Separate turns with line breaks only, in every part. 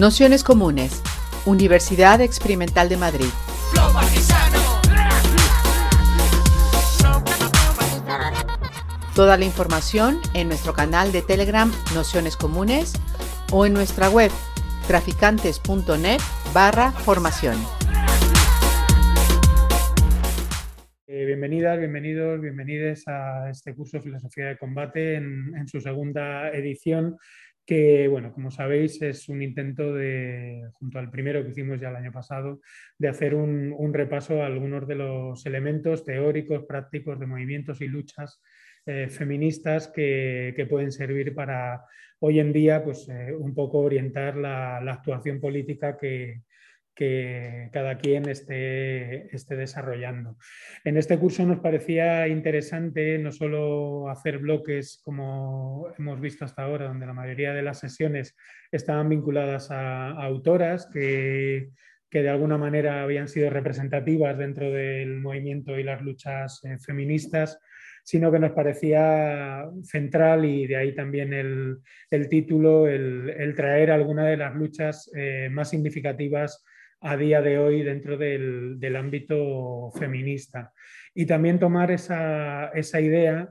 Nociones Comunes, Universidad Experimental de Madrid. Toda la información en nuestro canal de Telegram Nociones Comunes o en nuestra web traficantes.net barra formación.
Eh, bienvenidas, bienvenidos, bienvenides a este curso de Filosofía de Combate en su segunda edición que, bueno, como sabéis, es un intento de, junto al primero que hicimos ya el año pasado, de hacer un, repaso a algunos de los elementos teóricos, prácticos de movimientos y luchas eh, feministas que, pueden servir para hoy en día pues, eh, un poco orientar la actuación política que, que cada quien esté, esté, desarrollando. En este curso nos parecía interesante no solo hacer bloques como hemos visto hasta ahora, donde la mayoría de las sesiones estaban vinculadas a, autoras que, que, de alguna manera habían sido representativas dentro del movimiento y las luchas eh, feministas, sino que nos parecía central y de ahí también el, el título, el, traer alguna de las luchas eh, más significativas a día de hoy dentro del, ámbito feminista. Y también tomar esa, idea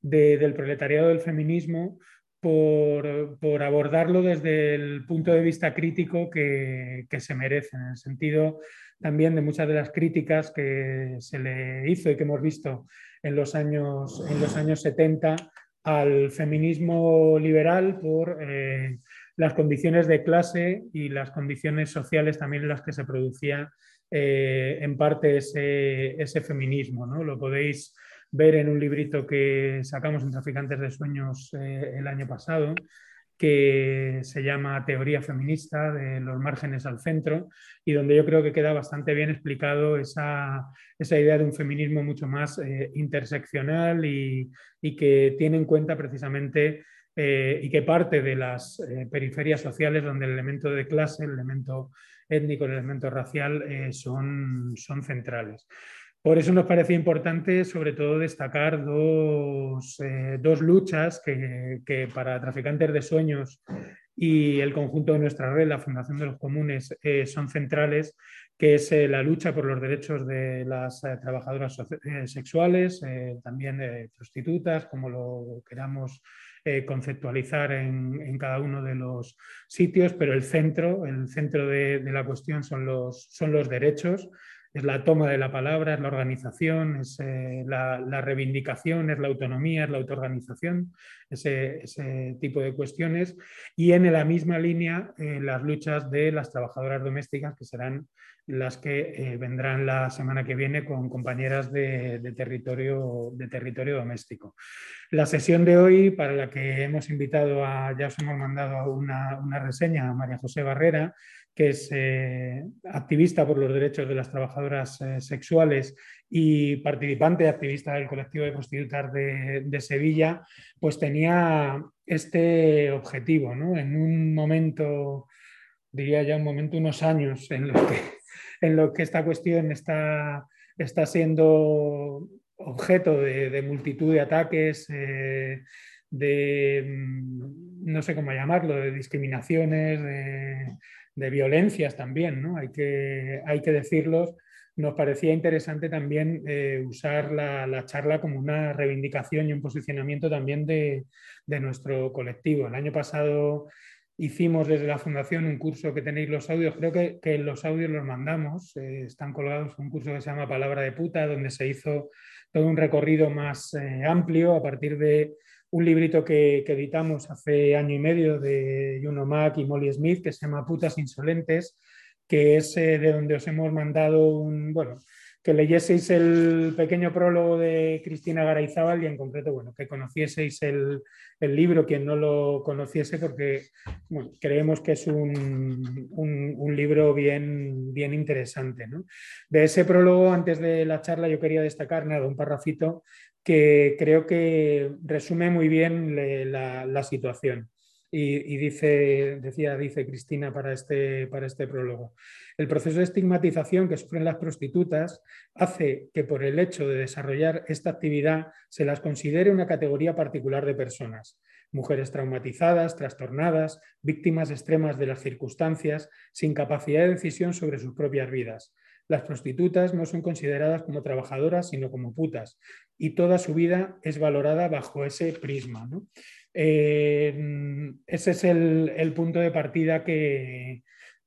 del proletariado del feminismo por, abordarlo desde el punto de vista crítico que, se merece, en el sentido también de muchas de las críticas que se le hizo y que hemos visto en los años, en los años 70 al feminismo liberal por eh, las condiciones de clase y las condiciones sociales también en las que se producía eh, en parte ese, feminismo. ¿no? Lo podéis ver en un librito que sacamos en Traficantes de Sueños eh, el año pasado, que se llama Teoría Feminista, de los márgenes al centro, y donde yo creo que queda bastante bien explicado esa, idea de un feminismo mucho más eh, interseccional y, y, que tiene en cuenta precisamente eh, y que parte de las eh, periferias sociales donde el elemento de clase, el elemento étnico, el elemento racial eh, son, son centrales. Por eso nos parece importante, sobre todo, destacar dos, dos luchas que, que, para traficantes de sueños y el conjunto de nuestra red, la Fundación de los Comunes, son centrales, que es la lucha por los derechos de las trabajadoras sexuales, también prostitutas, como lo queramos eh, conceptualizar en, cada uno de los sitios, pero el centro, el centro de, la cuestión son los, son los derechos, es la toma de la palabra, es la organización, es eh, la, reivindicación, es la autonomía, es la autoorganización, ese, ese tipo de cuestiones. Y en la misma línea, eh, las luchas de las trabajadoras domésticas, que serán las que vendrán la semana que viene con compañeras de, territorio, de territorio doméstico. La sesión de hoy, para la que hemos invitado a, ya os hemos mandado una, una reseña a María José Barrera, que es eh, activista por los derechos de las trabajadoras eh, sexuales y participante activista del colectivo de prostitutas de, Sevilla, pues tenía este objetivo, ¿no? En un momento, diría ya un momento, unos años en los que, en lo que esta cuestión está, está siendo objeto de, multitud de ataques, eh, de, mm, no sé cómo llamarlo, de discriminaciones, de, violencias también, ¿no? Hay que, hay que decirlos. Nos parecía interesante también eh, usar la, charla como una reivindicación y un posicionamiento también de, de nuestro colectivo. El año pasado hicimos desde la Fundación un curso que tenéis los audios, creo que, los audios los mandamos, eh, están colgados, un curso que se llama Palabra de Puta, donde se hizo todo un recorrido más eh, amplio a partir de un librito que, editamos hace año y medio de Juno Mac y Molly Smith, que se llama Putas Insolentes, que es eh, de donde os hemos mandado un, bueno, que leyeseis el pequeño prólogo de Cristina Garayzábal y en concreto, bueno, que conocieseis el, libro, quien no lo conociese, porque creemos que es un, un, libro bien, bien interesante. De ese prólogo, antes de la charla, yo quería destacar nada, un parrafito que creo que resume muy bien la situación. Y, dice, decía, dice Cristina para este, para este prólogo. El proceso de estigmatización que sufren las prostitutas hace que por el hecho de desarrollar esta actividad se las considere una categoría particular de personas. Mujeres traumatizadas, trastornadas, víctimas extremas de las circunstancias, sin capacidad de decisión sobre sus propias vidas. Las prostitutas no son consideradas como trabajadoras, sino como putas, y toda su vida es valorada bajo ese prisma. Eh, ese es el, punto de partida que,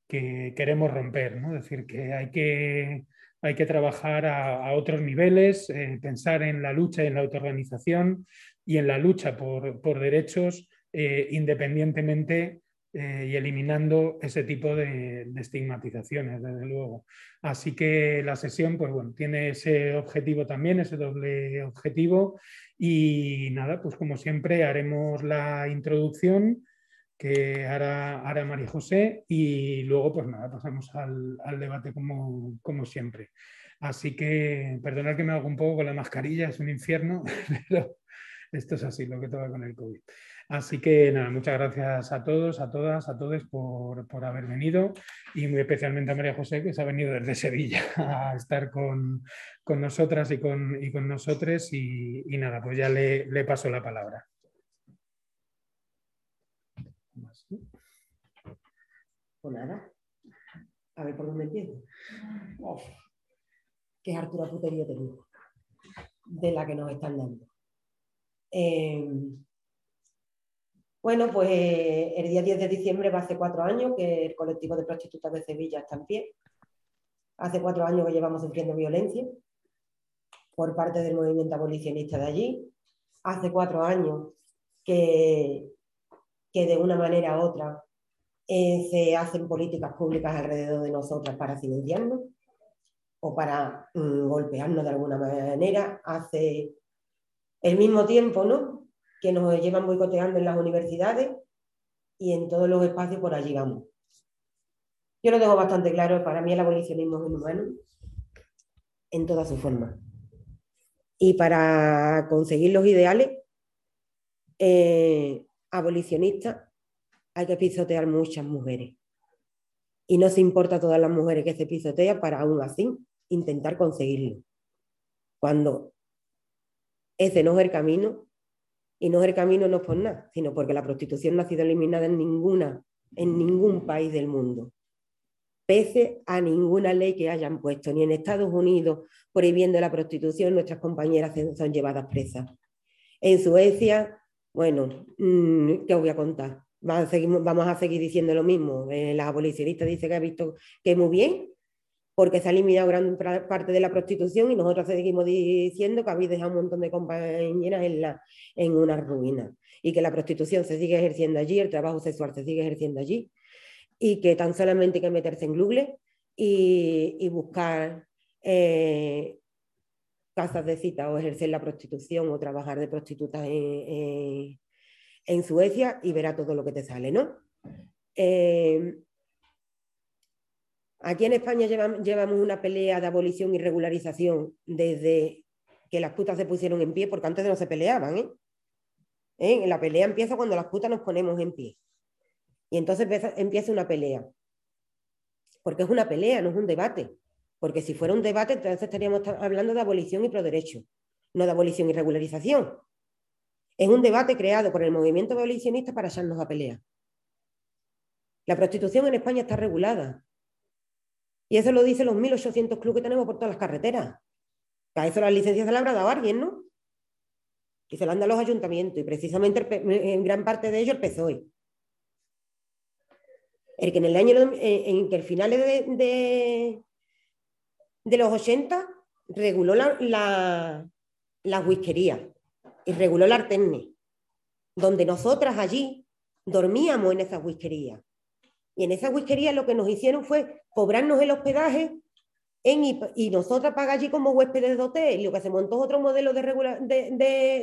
queremos romper, ¿no? es decir, que hay que, hay que trabajar a, otros niveles, eh, pensar en la lucha y en la autoorganización y en la lucha por, derechos eh, independientemente y eliminando ese tipo de, de, estigmatizaciones, desde luego. Así que la sesión, pues bueno, tiene ese objetivo también, ese doble objetivo y nada, pues como siempre haremos la introducción que hará, María José y luego pues nada, pasamos al, debate como, como, siempre. Así que perdonad que me hago un poco con la mascarilla, es un infierno, pero esto es así lo que toca con el COVID. Así que nada, muchas gracias a todos, a todas, a todos por, haber venido y muy especialmente a María José que se ha venido desde Sevilla a estar con, nosotras y con, y con nosotros y, nada, pues ya le, paso la palabra.
Pues nada, a ver por dónde empiezo. Qué hartura putería tengo de la que nos están dando. Eh, bueno, pues el día 10 de diciembre va hace cuatro años que el colectivo de prostitutas de Sevilla está en pie. Hace cuatro años que llevamos sufriendo violencia por parte del movimiento abolicionista de allí. Hace cuatro años que, que de una manera u otra eh, se hacen políticas públicas alrededor de nosotras para silenciarnos o para mm, golpearnos de alguna manera. Hace el mismo tiempo, ¿no? Que nos llevan boicoteando en las universidades y en todos los espacios por allí vamos. Yo lo tengo bastante claro, para mí el abolicionismo es inhumano en toda su forma. Y para conseguir los ideales eh, abolicionistas hay que pisotear muchas mujeres. Y no se importa todas las mujeres que se pisotean para aún así intentar conseguirlo. Cuando ese no es el camino, y no es el camino no por nada, sino porque la prostitución no ha sido eliminada en, ninguna, en ningún país del mundo, pese a ninguna ley que hayan puesto, ni en Estados Unidos prohibiendo la prostitución, nuestras compañeras son llevadas presas. En Suecia, bueno, mm, ¿qué os voy a contar? Vamos a seguir diciendo lo mismo. Eh, la abolicionista dice que ha visto que muy bien, porque se ha eliminado gran parte de la prostitución y nosotros seguimos diciendo que habéis dejado un montón de compañeras en, la, en una ruina y que la prostitución se sigue ejerciendo allí, el trabajo sexual se sigue ejerciendo allí y que tan solamente hay que meterse en Google y, buscar eh, casas de cita o ejercer la prostitución o trabajar de prostitutas en, Suecia y verá todo lo que te sale, ¿no? Eh, Aquí en España llevamos, una pelea de abolición y regularización desde que las putas se pusieron en pie, porque antes no se peleaban. ¿eh? ¿Eh? La pelea empieza cuando las putas nos ponemos en pie. Y entonces empieza una pelea. Porque es una pelea, no es un debate. Porque si fuera un debate, entonces estaríamos hablando de abolición y proderecho, no de abolición y regularización. Es un debate creado por el movimiento abolicionista para echarnos a pelea. La prostitución en España está regulada, y eso lo dicen los 1.800 clubes que tenemos por todas las carreteras. a eso las licencias se las habrá dado alguien, ¿no? Y se las dan los ayuntamientos, y precisamente en gran parte de ellos el PSOE. El que en el año en que el final de, de, los 80 reguló la, la, whiskería y reguló la artenne, donde nosotras allí dormíamos en esa whiskería. Y en esa whiskería lo que nos hicieron fue cobrarnos el hospedaje en, y nosotras pagar allí como huéspedes de hotel. Y lo que se montó otro modelo de,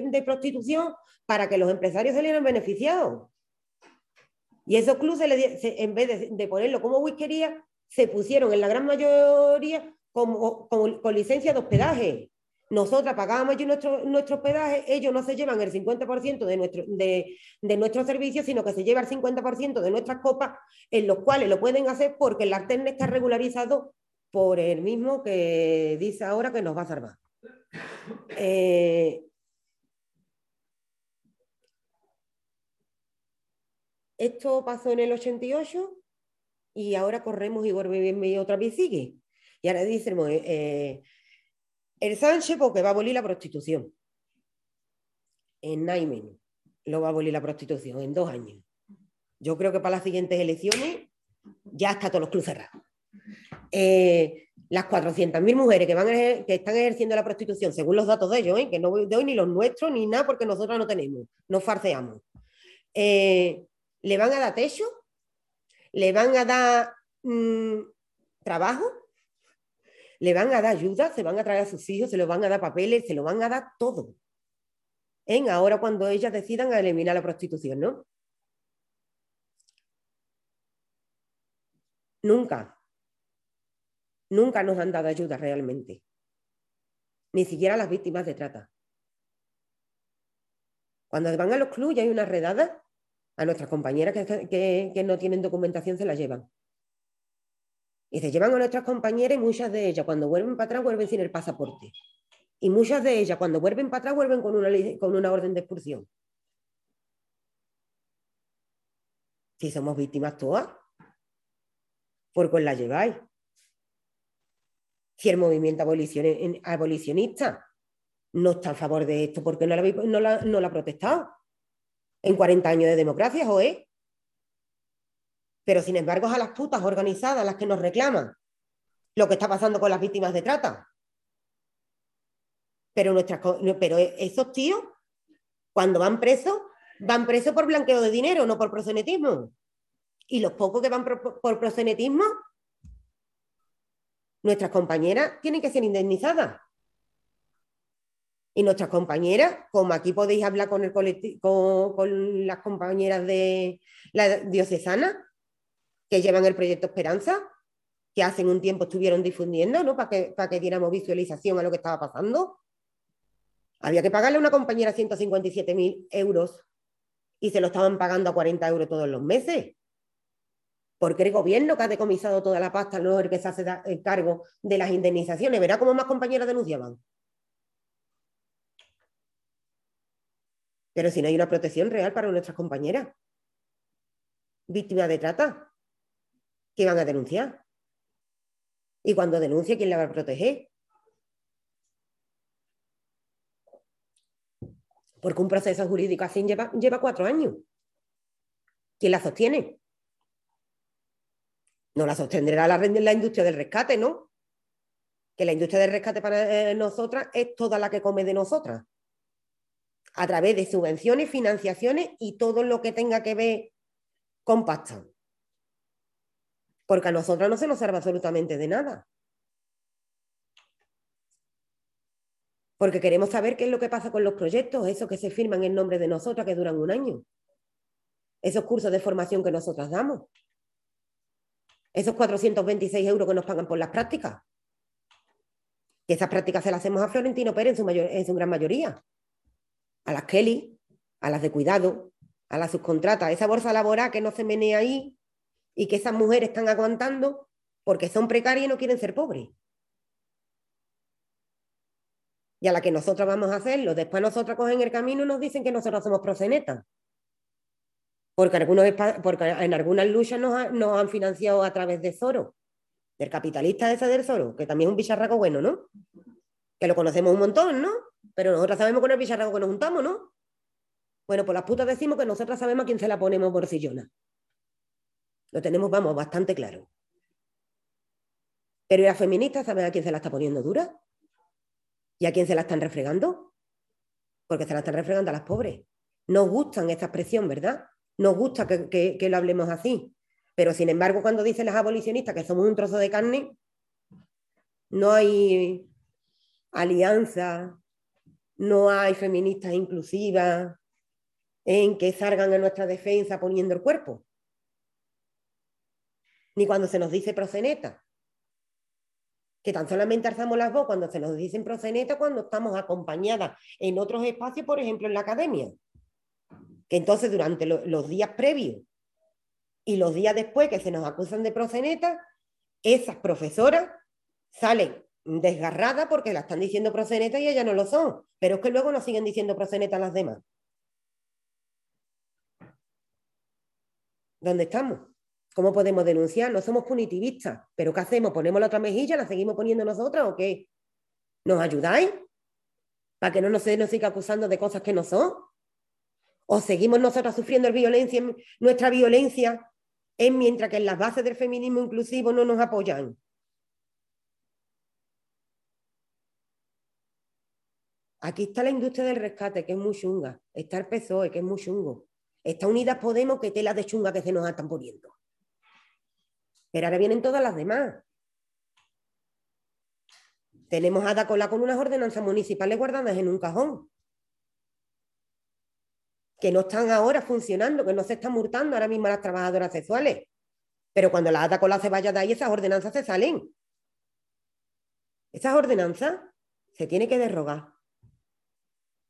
de, prostitución para que los empresarios salieran beneficiados. Y esos clubes, en vez de, ponerlo como whiskería, se pusieron en la gran mayoría como, con licencia de hospedaje. Nosotras pagábamos allí nuestro, nuestro hospedaje, ellos no se llevan el 50% de nuestro, de, de nuestro servicio, sino que se lleva el 50% de nuestras copas, en los cuales lo pueden hacer porque el Arterne está regularizado por el mismo que dice ahora que nos va a salvar. Eh, esto pasó en el 88 y ahora corremos y vuelve otra vez sigue. Y ahora dicen, eh, el Sánchez porque va a abolir la prostitución. En Naimen lo va a abolir la prostitución en dos años. Yo creo que para las siguientes elecciones ya está todos los clubes cerrados. Eh, las 400.000 mujeres que, van que están ejerciendo la prostitución, según los datos de ellos, ¿eh? que no doy ni los nuestros ni nada porque nosotros no tenemos, no farceamos. Eh, ¿Le van a dar techo? ¿Le van a dar mm, trabajo? Le van a dar ayuda, se van a traer a sus hijos, se los van a dar papeles, se lo van a dar todo. En ahora cuando ellas decidan eliminar la prostitución, ¿no? Nunca, nunca nos han dado ayuda realmente. Ni siquiera las víctimas de trata. Cuando van a los clubes y hay una redada, a nuestras compañeras que, que no tienen documentación se la llevan. Y se llevan a nuestras compañeras y muchas de ellas cuando vuelven para atrás vuelven sin el pasaporte. Y muchas de ellas cuando vuelven para atrás vuelven con una, con una orden de expulsión. Si somos víctimas todas, ¿por qué la lleváis? Si el movimiento abolicionista no está a favor de esto, ¿por qué no la, no la, ha protestado? En 40 años de democracia, ¿o pero sin embargo es a las putas organizadas las que nos reclaman lo que está pasando con las víctimas de trata. Pero, nuestras, pero esos tíos, cuando van presos, van presos por blanqueo de dinero, no por prosenetismo. Y los pocos que van por, por prosenetismo, nuestras compañeras tienen que ser indemnizadas. Y nuestras compañeras, como aquí podéis hablar con, el con, con las compañeras de la diocesana, que llevan el proyecto Esperanza, que hace un tiempo estuvieron difundiendo, ¿no? Para que, para que diéramos visualización a lo que estaba pasando. Había que pagarle a una compañera 157.000 euros y se lo estaban pagando a 40 euros todos los meses. Porque el gobierno que ha decomisado toda la pasta no es el que se hace el cargo de las indemnizaciones. Verá cómo más compañeras denunciaban. Pero si no hay una protección real para nuestras compañeras víctimas de trata que van a denunciar. Y cuando denuncie, ¿quién la va a proteger? Porque un proceso jurídico así lleva, lleva cuatro años. ¿Quién la sostiene? No la sostendrá la, la industria del rescate, ¿no? Que la industria del rescate para eh, nosotras es toda la que come de nosotras. A través de subvenciones, financiaciones y todo lo que tenga que ver con pasta porque a nosotros no se nos sirve absolutamente de nada. Porque queremos saber qué es lo que pasa con los proyectos, esos que se firman en nombre de nosotras, que duran un año. Esos cursos de formación que nosotras damos. Esos 426 euros que nos pagan por las prácticas. Y esas prácticas se las hacemos a Florentino Pérez en su, mayor, en su gran mayoría. A las Kelly, a las de cuidado, a las subcontratas. Esa bolsa laboral que no se menea ahí, y que esas mujeres están aguantando porque son precarias y no quieren ser pobres. Y a la que nosotros vamos a hacerlo, después nosotros cogen el camino y nos dicen que nosotros somos prosenetas. Porque, algunos, porque en algunas luchas nos, han financiado a través de Zoro, del capitalista ese del Zoro, que también es un bicharraco bueno, ¿no? Que lo conocemos un montón, ¿no? Pero nosotros sabemos con el bicharraco que nos juntamos, ¿no? Bueno, pues las putas decimos que nosotras sabemos a quién se la ponemos bolsillona. Lo tenemos, vamos, bastante claro. Pero las feministas saben a quién se la está poniendo dura? ¿Y a quién se la están refregando? Porque se la están refregando a las pobres. Nos gustan esta expresión, ¿verdad? Nos gusta que, que lo hablemos así. Pero sin embargo, cuando dicen las abolicionistas que somos un trozo de carne, no hay alianza, no hay feministas inclusivas en que salgan a nuestra defensa poniendo el cuerpo ni cuando se nos dice proceneta. que tan solamente alzamos las voz cuando se nos dicen proxeneta, cuando estamos acompañadas en otros espacios, por ejemplo en la academia. Que entonces durante los días previos y los días después que se nos acusan de proxeneta, esas profesoras salen desgarradas porque la están diciendo proxeneta y ellas no lo son, pero es que luego nos siguen diciendo proxeneta las demás. ¿Dónde estamos? ¿Cómo podemos denunciar? No somos punitivistas, pero ¿qué hacemos? ¿Ponemos la otra mejilla? ¿La seguimos poniendo nosotras o qué? ¿Nos ayudáis? ¿Para que no nos, nos siga acusando de cosas que no son? ¿O seguimos nosotras sufriendo violencia, nuestra violencia es mientras que en las bases del feminismo inclusivo no nos apoyan? Aquí está la industria del rescate, que es muy chunga. Está el PSOE, que es muy chungo. Está Unidas Podemos, que tela de chunga que se nos están poniendo. Pero ahora vienen todas las demás. Tenemos a Dacola con unas ordenanzas municipales guardadas en un cajón. Que no están ahora funcionando, que no se están multando ahora mismo a las trabajadoras sexuales. Pero cuando la Dacola se vaya de ahí, esas ordenanzas se salen. Esas ordenanzas se tienen que derrogar.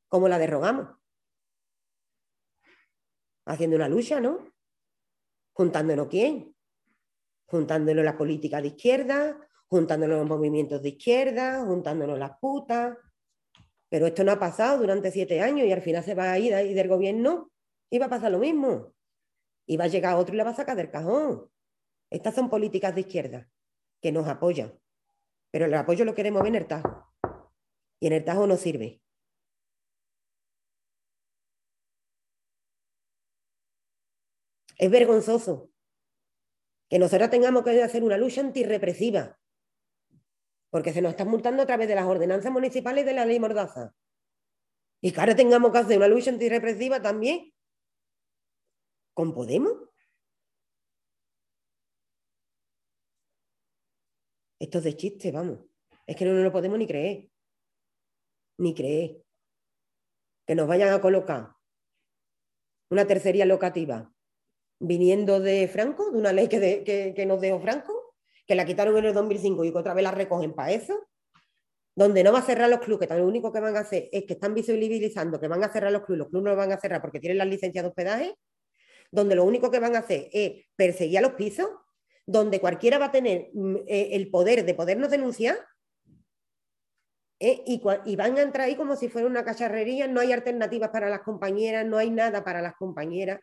¿Cómo la derrogamos? Haciendo una lucha, ¿no? Juntándonos quién? Juntándonos las políticas de izquierda, juntándonos los movimientos de izquierda, juntándonos las putas. Pero esto no ha pasado durante siete años y al final se va a ir del gobierno y va a pasar lo mismo. Y va a llegar otro y la va a sacar del cajón. Estas son políticas de izquierda que nos apoyan. Pero el apoyo lo queremos ver en el Tajo. Y en el Tajo no sirve. Es vergonzoso que nosotros tengamos que hacer una lucha antirrepresiva, porque se nos están multando a través de las ordenanzas municipales de la ley Mordaza. Y que ahora tengamos que hacer una lucha antirrepresiva también con Podemos. Esto es de chiste, vamos. Es que no nos lo podemos ni creer. Ni creer. Que nos vayan a colocar una tercería locativa viniendo de Franco, de una ley que, nos dio Franco, que la quitaron en el 2005 y que otra vez la recogen para eso, donde no va a cerrar los clubes, que lo único que van a hacer es que están visibilizando que van a cerrar los clubes, los clubes no los van a cerrar porque tienen las licencias de hospedaje, donde lo único que van a hacer es perseguir a los pisos, donde cualquiera va a tener mm, eh, el poder de podernos denunciar eh, y, y, van a entrar ahí como si fuera una cacharrería, no hay alternativas para las compañeras, no hay nada para las compañeras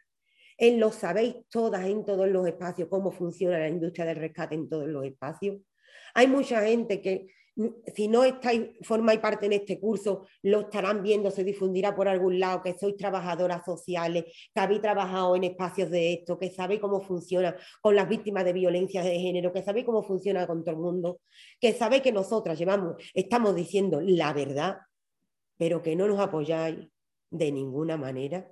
en lo sabéis todas en todos los espacios, cómo funciona la industria del rescate en todos los espacios. Hay mucha gente que mm, si no estáis, formáis parte en este curso, lo estarán viendo, se difundirá por algún lado, que sois trabajadoras sociales, que habéis trabajado en espacios de esto, que sabéis cómo funciona con las víctimas de violencia de género, que sabéis cómo funciona con todo el mundo, que sabéis que nosotras llevamos, estamos diciendo la verdad, pero que no nos apoyáis de ninguna manera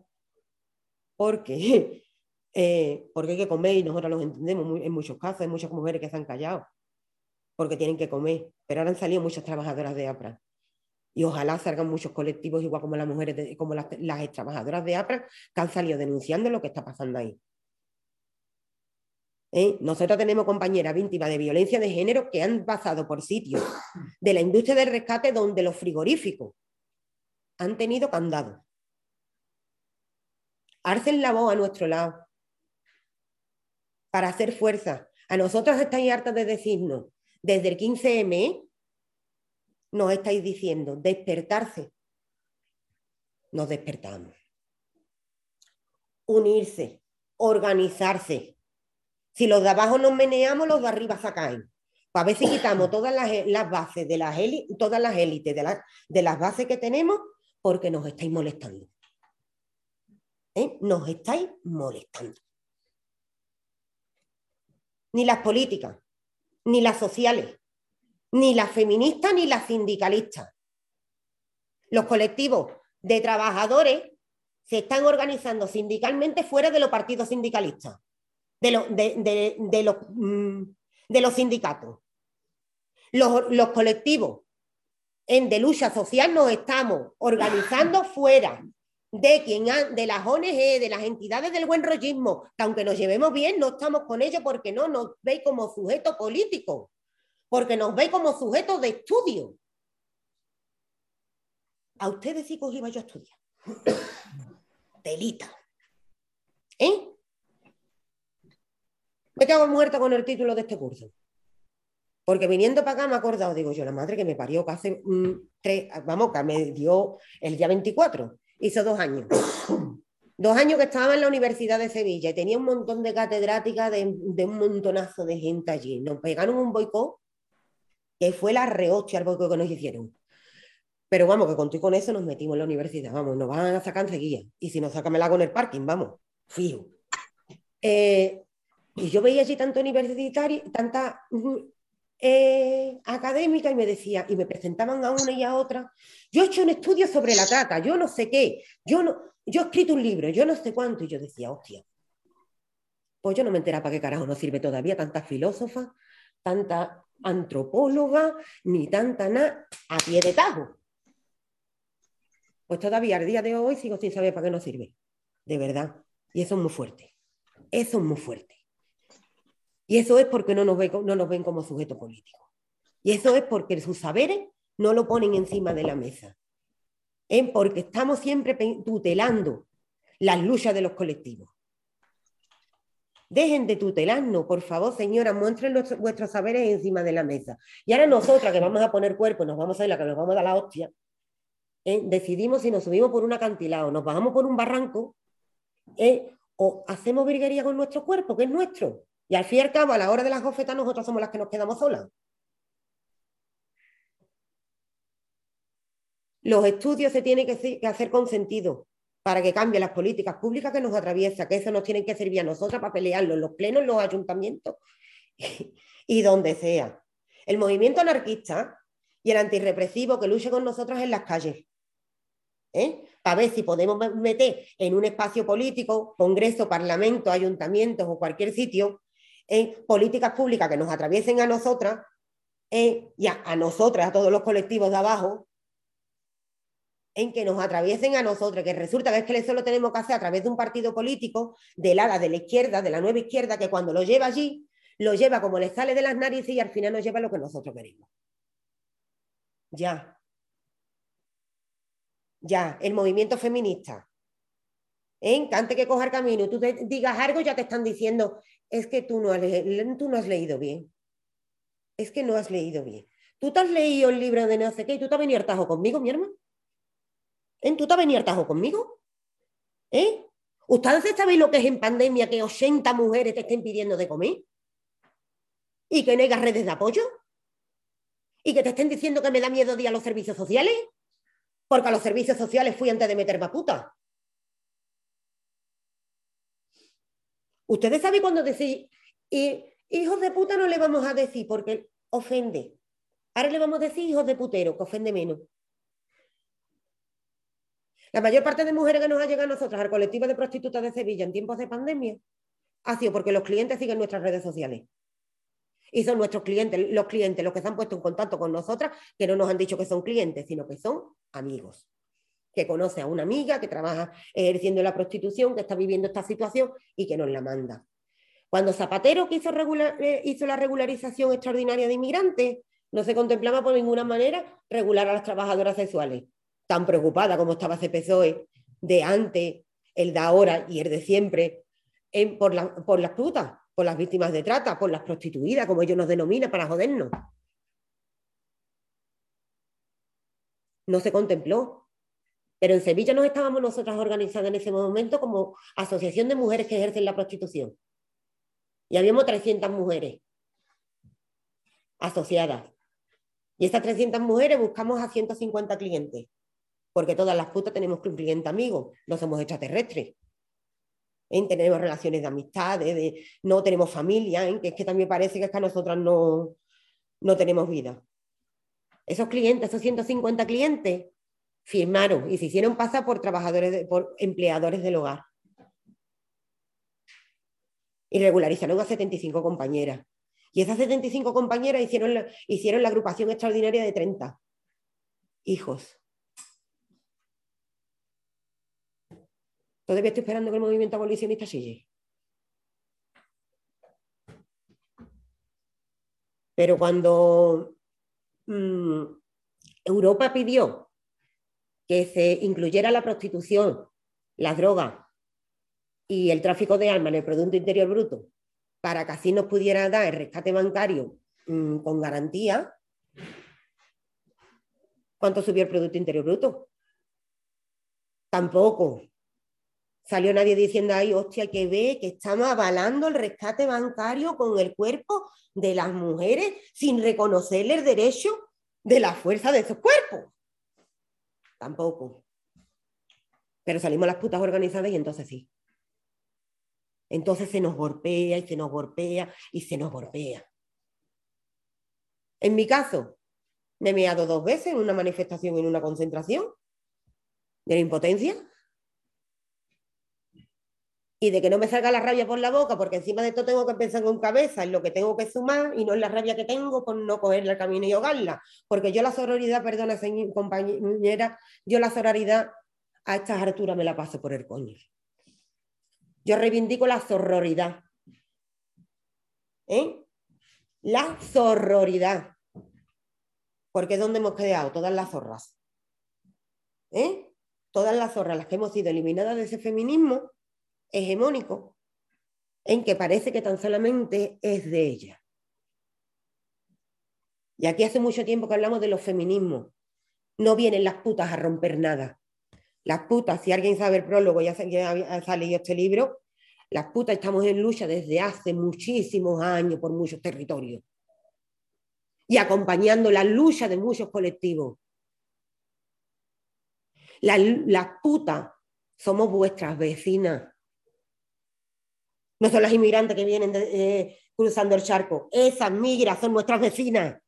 porque, eh, porque hay que comer y nosotros los entendemos en muchos casos, hay muchas mujeres que se han callado porque tienen que comer, pero ahora han salido muchas trabajadoras de APRA. Y ojalá salgan muchos colectivos, igual como las mujeres, como las, las trabajadoras de APRA, que han salido denunciando lo que está pasando ahí. ¿Eh? Nosotros tenemos compañeras víctimas de violencia de género que han pasado por sitios de la industria del rescate donde los frigoríficos han tenido candado arcen la voz a nuestro lado para hacer fuerza. A nosotros estáis hartas de decirnos, desde el 15M, nos estáis diciendo, despertarse. Nos despertamos. Unirse, organizarse. Si los de abajo nos meneamos, los de arriba se caen. Pues a ver si quitamos todas las, bases de las élites, todas las élites de, de las bases que tenemos, porque nos estáis molestando. ¿Eh? nos estáis molestando. Ni las políticas, ni las sociales, ni las feministas, ni las sindicalistas. Los colectivos de trabajadores se están organizando sindicalmente fuera de los partidos sindicalistas, de, los, mm, de los sindicatos. Los, los colectivos en de lucha social nos estamos organizando fuera de, quien de las ONG, de las entidades del buen rollismo, que aunque nos llevemos bien, no estamos con ellos porque no nos veis como sujeto político. porque nos ve como sujetos de estudio. A ustedes sí que iba yo a estudiar. Delita. ¿Eh? Me cago muerta con el título de este curso. Porque viniendo para acá me he acordado, digo yo, la madre que me parió, que hace mm, tres, vamos, que me dio el día 24, hizo dos años. dos años que estaba en la Universidad de Sevilla y tenía un montón de catedráticas de, un montonazo de gente allí. Nos pegaron un boicot que fue la rehostia al boicot que nos hicieron. Pero vamos, que con con eso nos metimos en la universidad, vamos, nos van a sacar enseguida. Y si nos sacan, me la hago en el parking, vamos, fijo. Eh, y yo veía allí tanto universitario, tanta eh, académica y me decía, y me presentaban a una y a otra, yo he hecho un estudio sobre la trata, yo no sé qué, yo, no, yo he escrito un libro, yo no sé cuánto, y yo decía, hostia, pues yo no me entera para qué carajo no sirve todavía tanta filósofa, tanta antropóloga, ni tanta nada, a pie de tajo. Pues todavía al día de hoy sigo sin saber para qué no sirve, de verdad. Y eso es muy fuerte, eso es muy fuerte. Y eso es porque no nos, no nos ven como sujeto político. Y eso es porque sus saberes no lo ponen encima de la mesa. Es porque estamos siempre tutelando las luchas de los colectivos. Dejen de tutelarnos, por favor, señora, muestren vuestros saberes encima de la mesa. Y ahora nosotras que vamos a poner cuerpo, nos vamos a ir la que nos vamos a dar la hostia, ¿eh? decidimos si nos subimos por un acantilado, nos bajamos por un barranco, ¿eh? o hacemos virguería con nuestro cuerpo, que es nuestro. Y al fin y al cabo, a la hora de las gofetas, nosotros somos las que nos quedamos solas. Los estudios se tienen que hacer con sentido para que cambien las políticas públicas que nos atraviesan, que eso nos tienen que servir a nosotras para pelearlo en los plenos, en los ayuntamientos y donde sea. El movimiento anarquista y el antirrepresivo que luche con nosotros en las calles. ¿eh? Para ver si podemos meter en un espacio político, congreso, parlamento, ayuntamientos o cualquier sitio, en políticas públicas que nos atraviesen a nosotras y a, nosotras, a todos los colectivos de abajo, en que nos atraviesen a nosotras, que resulta que es que eso lo tenemos que hacer a través de un partido político del ala de la izquierda, de la nueva izquierda, que cuando lo lleva allí, lo lleva como le sale de las narices y al final nos lleva lo que nosotros queremos. Ya. Ya, el movimiento feminista. ¿Eh? Antes que coger camino, tú te digas algo, ya te están diciendo, es que tú no, has no has leído bien. Es que no has leído bien. Tú te has leído el libro de no sé qué y tú te has venido tajo conmigo, mi hermano. ¿Eh? ¿Tú te has venido tajo conmigo? ¿Eh? ¿Ustedes saben lo que es en pandemia que 80 mujeres te estén pidiendo de comer? ¿Y que negas redes de apoyo? ¿Y que te estén diciendo que me da miedo ir a los servicios sociales? Porque a los servicios sociales fui antes de meterme puta. Ustedes saben cuando decís, hijos de puta no le vamos a decir porque ofende. Ahora le vamos a decir hijos de putero, que ofende menos. La mayor parte de mujeres que nos ha llegado a nosotros al colectivo de prostitutas de Sevilla en tiempos de pandemia ha sido porque los clientes siguen nuestras redes sociales. Y son nuestros clientes, los clientes, los que se han puesto en contacto con nosotras, que no nos han dicho que son clientes, sino que son amigos que conoce a una amiga que trabaja ejerciendo la prostitución, que está viviendo esta situación y que nos la manda. Cuando Zapatero hizo, eh, la regularización extraordinaria de inmigrantes, no se contemplaba por ninguna manera regular a las trabajadoras sexuales. Tan preocupada como estaba ese PSOE de antes, el de ahora y el de siempre, por, por las putas, por las víctimas de trata, por las prostituidas, como ellos nos denominan, para jodernos. No se contempló. Pero en Sevilla nos estábamos nosotras organizadas en ese momento como Asociación de Mujeres que ejercen la prostitución. Y habíamos 300 mujeres asociadas. Y estas 300 mujeres buscamos a 150 clientes, porque todas las putas tenemos un cliente amigo, no somos extraterrestres. ¿Eh? Tenemos relaciones de amistad, de, no tenemos familia, ¿eh? que es que también parece que es que nosotras no, no tenemos vida. Esos clientes, esos 150 clientes, firmaron y se hicieron pasar por trabajadores, por empleadores del hogar. Y regularizaron a 75 compañeras. Y esas 75 compañeras hicieron la, hicieron la agrupación extraordinaria de 30 hijos. Todavía estoy esperando que el movimiento abolicionista sigue. Pero cuando mm, Europa pidió que se incluyera la prostitución, las drogas y el tráfico de armas en el Producto Interior Bruto para que así nos pudiera dar el rescate bancario mm, con garantía, ¿cuánto subió el Producto Interior Bruto? Tampoco. Salió nadie diciendo, ay, hostia, que ve que estamos avalando el rescate bancario con el cuerpo de las mujeres sin reconocerle el derecho de la fuerza de esos cuerpos. Tampoco. Pero salimos las putas organizadas y entonces sí. Entonces se nos golpea y se nos golpea y se nos golpea. En mi caso, me he meado dos veces en una manifestación en una concentración de la impotencia y de que no me salga la rabia por la boca, porque encima de esto tengo que pensar con cabeza en lo que tengo que sumar y no en la rabia que tengo por no cogerle el camino y ahogarla. Porque yo la sororidad, perdona, compañera, yo la sororidad a estas alturas me la paso por el coño. Yo reivindico la sororidad. ¿Eh? La sororidad. Porque es donde hemos quedado, todas las zorras. ¿Eh? Todas las zorras, las que hemos sido eliminadas de ese feminismo hegemónico, en que parece que tan solamente es de ella. Y aquí hace mucho tiempo que hablamos de los feminismos. No vienen las putas a romper nada. Las putas, si alguien sabe el prólogo, ya, ha salido este libro, las putas estamos en lucha desde hace muchísimos años por muchos territorios y acompañando la lucha de muchos colectivos. Las, putas somos vuestras vecinas. No son las inmigrantes que vienen eh, cruzando el charco. Esas migras son nuestras vecinas.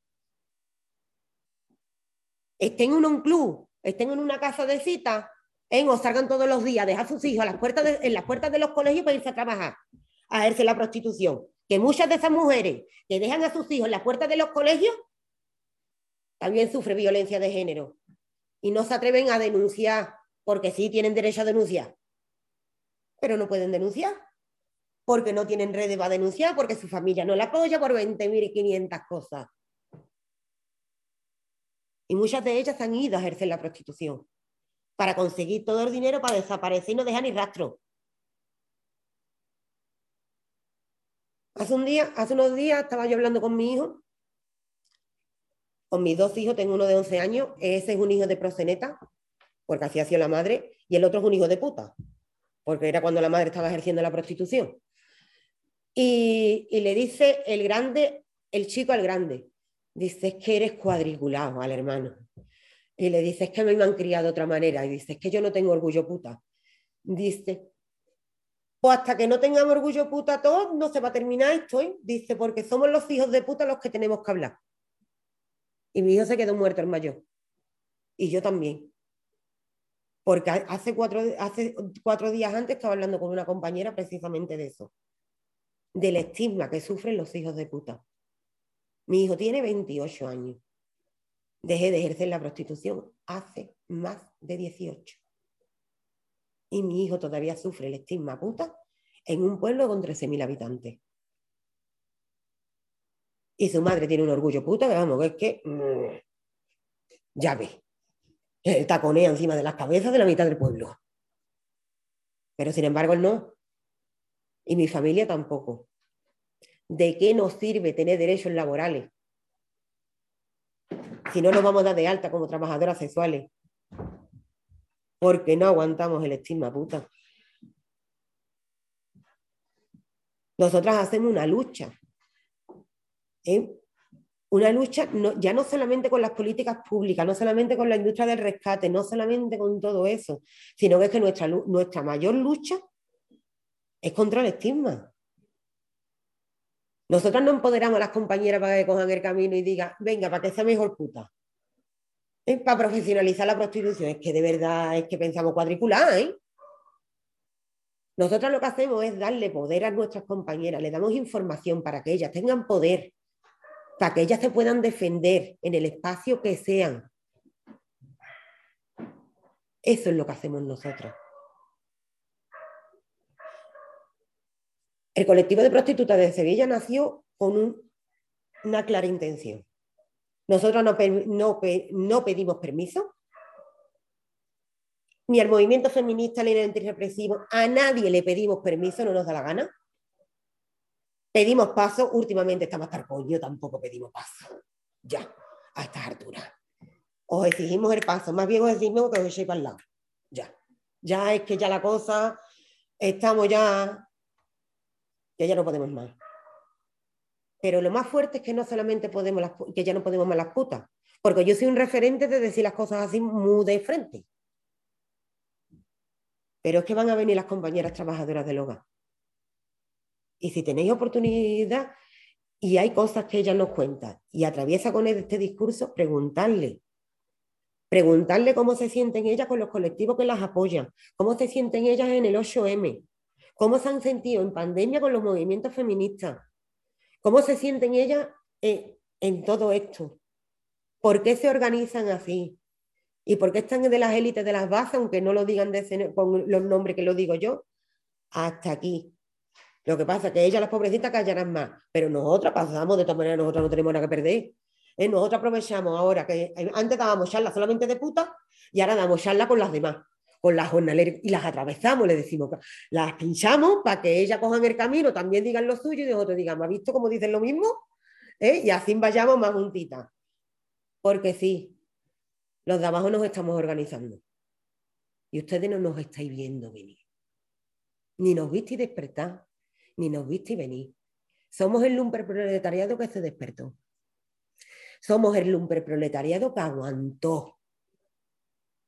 Estén en un club, estén en una casa de cita, ¿eh? o salgan todos los días, dejar a sus hijos las puertas en las puertas de los colegios para irse a trabajar, a ejercer la prostitución. Que muchas de esas mujeres que dejan a sus hijos en las puertas de los colegios también sufren violencia de género y no se atreven a denunciar porque sí tienen derecho a denunciar, pero no pueden denunciar porque no tienen redes para denunciar, porque su familia no la apoya por 20.500 cosas. Y muchas de ellas han ido a ejercer la prostitución para conseguir todo el dinero para desaparecer y no dejar ni rastro. Hace, un día, hace unos días estaba yo hablando con mi hijo, con mis dos hijos, tengo uno de 11 años, ese es un hijo de proseneta, porque así ha sido la madre, y el otro es un hijo de puta, porque era cuando la madre estaba ejerciendo la prostitución. Y, le dice el grande, el chico al grande, dice, es que eres cuadriculado al hermano. Y le dice, es que me han criado de otra manera. Y dice, es que yo no tengo orgullo puta. Dice, pues hasta que no tengamos orgullo puta todos, no se va a terminar esto. ¿eh? Dice, porque somos los hijos de puta los que tenemos que hablar. Y mi hijo se quedó muerto, el mayor. Y yo también. Porque hace cuatro días antes estaba hablando con una compañera precisamente de eso. Del estigma que sufren los hijos de puta. Mi hijo tiene 28 años dejé de ejercer la prostitución hace más de 18. Y mi hijo todavía sufre el estigma puta en un pueblo con 13.000 habitantes. Y su madre tiene un orgullo puta, que vamos, que es que mm, ya ve, taconea encima de las cabezas de la mitad del pueblo. Pero sin embargo él no. Y mi familia tampoco. ¿De qué nos sirve tener derechos laborales si no nos vamos a dar de alta como trabajadoras sexuales, porque no aguantamos el estigma puta. Nosotras hacemos una lucha. ¿eh? Una lucha ya no solamente con las políticas públicas, no solamente con la industria del rescate, no solamente con todo eso, sino que es que nuestra, nuestra mayor lucha es contra el estigma. Nosotras no empoderamos a las compañeras para que cojan el camino y digan, venga, para que sea mejor puta. Es para profesionalizar la prostitución. Es que de verdad es que pensamos cuadricular, ¿eh? Nosotras lo que hacemos es darle poder a nuestras compañeras, le damos información para que ellas tengan poder, para que ellas se puedan defender en el espacio que sean. Eso es lo que hacemos nosotros. El colectivo de prostitutas de Sevilla nació con un una clara intención. Nosotros no, no, pedimos permiso, ni al movimiento feminista ni al antirrepresivo, a nadie le pedimos permiso, no nos da la gana. Pedimos paso, últimamente estamos hasta el coño, tampoco pedimos paso. Ya, a estas alturas. Os exigimos el paso, más bien os exigimos que os echéis para el lado. Ya. Ya es que ya la cosa, estamos ya, que ya no podemos más. Pero lo más fuerte es que no solamente podemos, las, que ya no podemos más las putas, porque yo soy un referente de decir las cosas así muy de frente. Pero es que van a venir las compañeras trabajadoras del hogar. Y si tenéis oportunidad y hay cosas que ellas nos cuentan y atraviesa con este discurso, preguntarle. Preguntarle cómo se sienten ellas con los colectivos que las apoyan, cómo se sienten ellas en el 8M, cómo se han sentido en pandemia con los movimientos feministas, ¿Cómo se sienten ellas en, todo esto? ¿Por qué se organizan así? ¿Y por qué están de las élites de las bases, aunque no lo digan con los nombres que lo digo yo? Hasta aquí. Lo que pasa es que ellas, las pobrecitas, callarán más, pero nosotras pasamos, de todas maneras, nosotros no tenemos nada que perder. ¿Eh? Nosotros aprovechamos ahora que eh, antes dábamos charlas solamente de puta y ahora damos charlas con las demás, con las jornaleras y las atravesamos, le decimos, las pinchamos para que ellas cojan el camino, también digan lo suyo y nosotros digamos, ¿ha visto cómo dicen lo mismo? ¿Eh? Y así vayamos más juntitas. Porque sí, los de abajo nos estamos organizando. Y ustedes no nos estáis viendo venir. Ni nos visteis despertar, ni nos visteis venir. Somos el lumper proletariado que se despertó. Somos el lumper proletariado que aguantó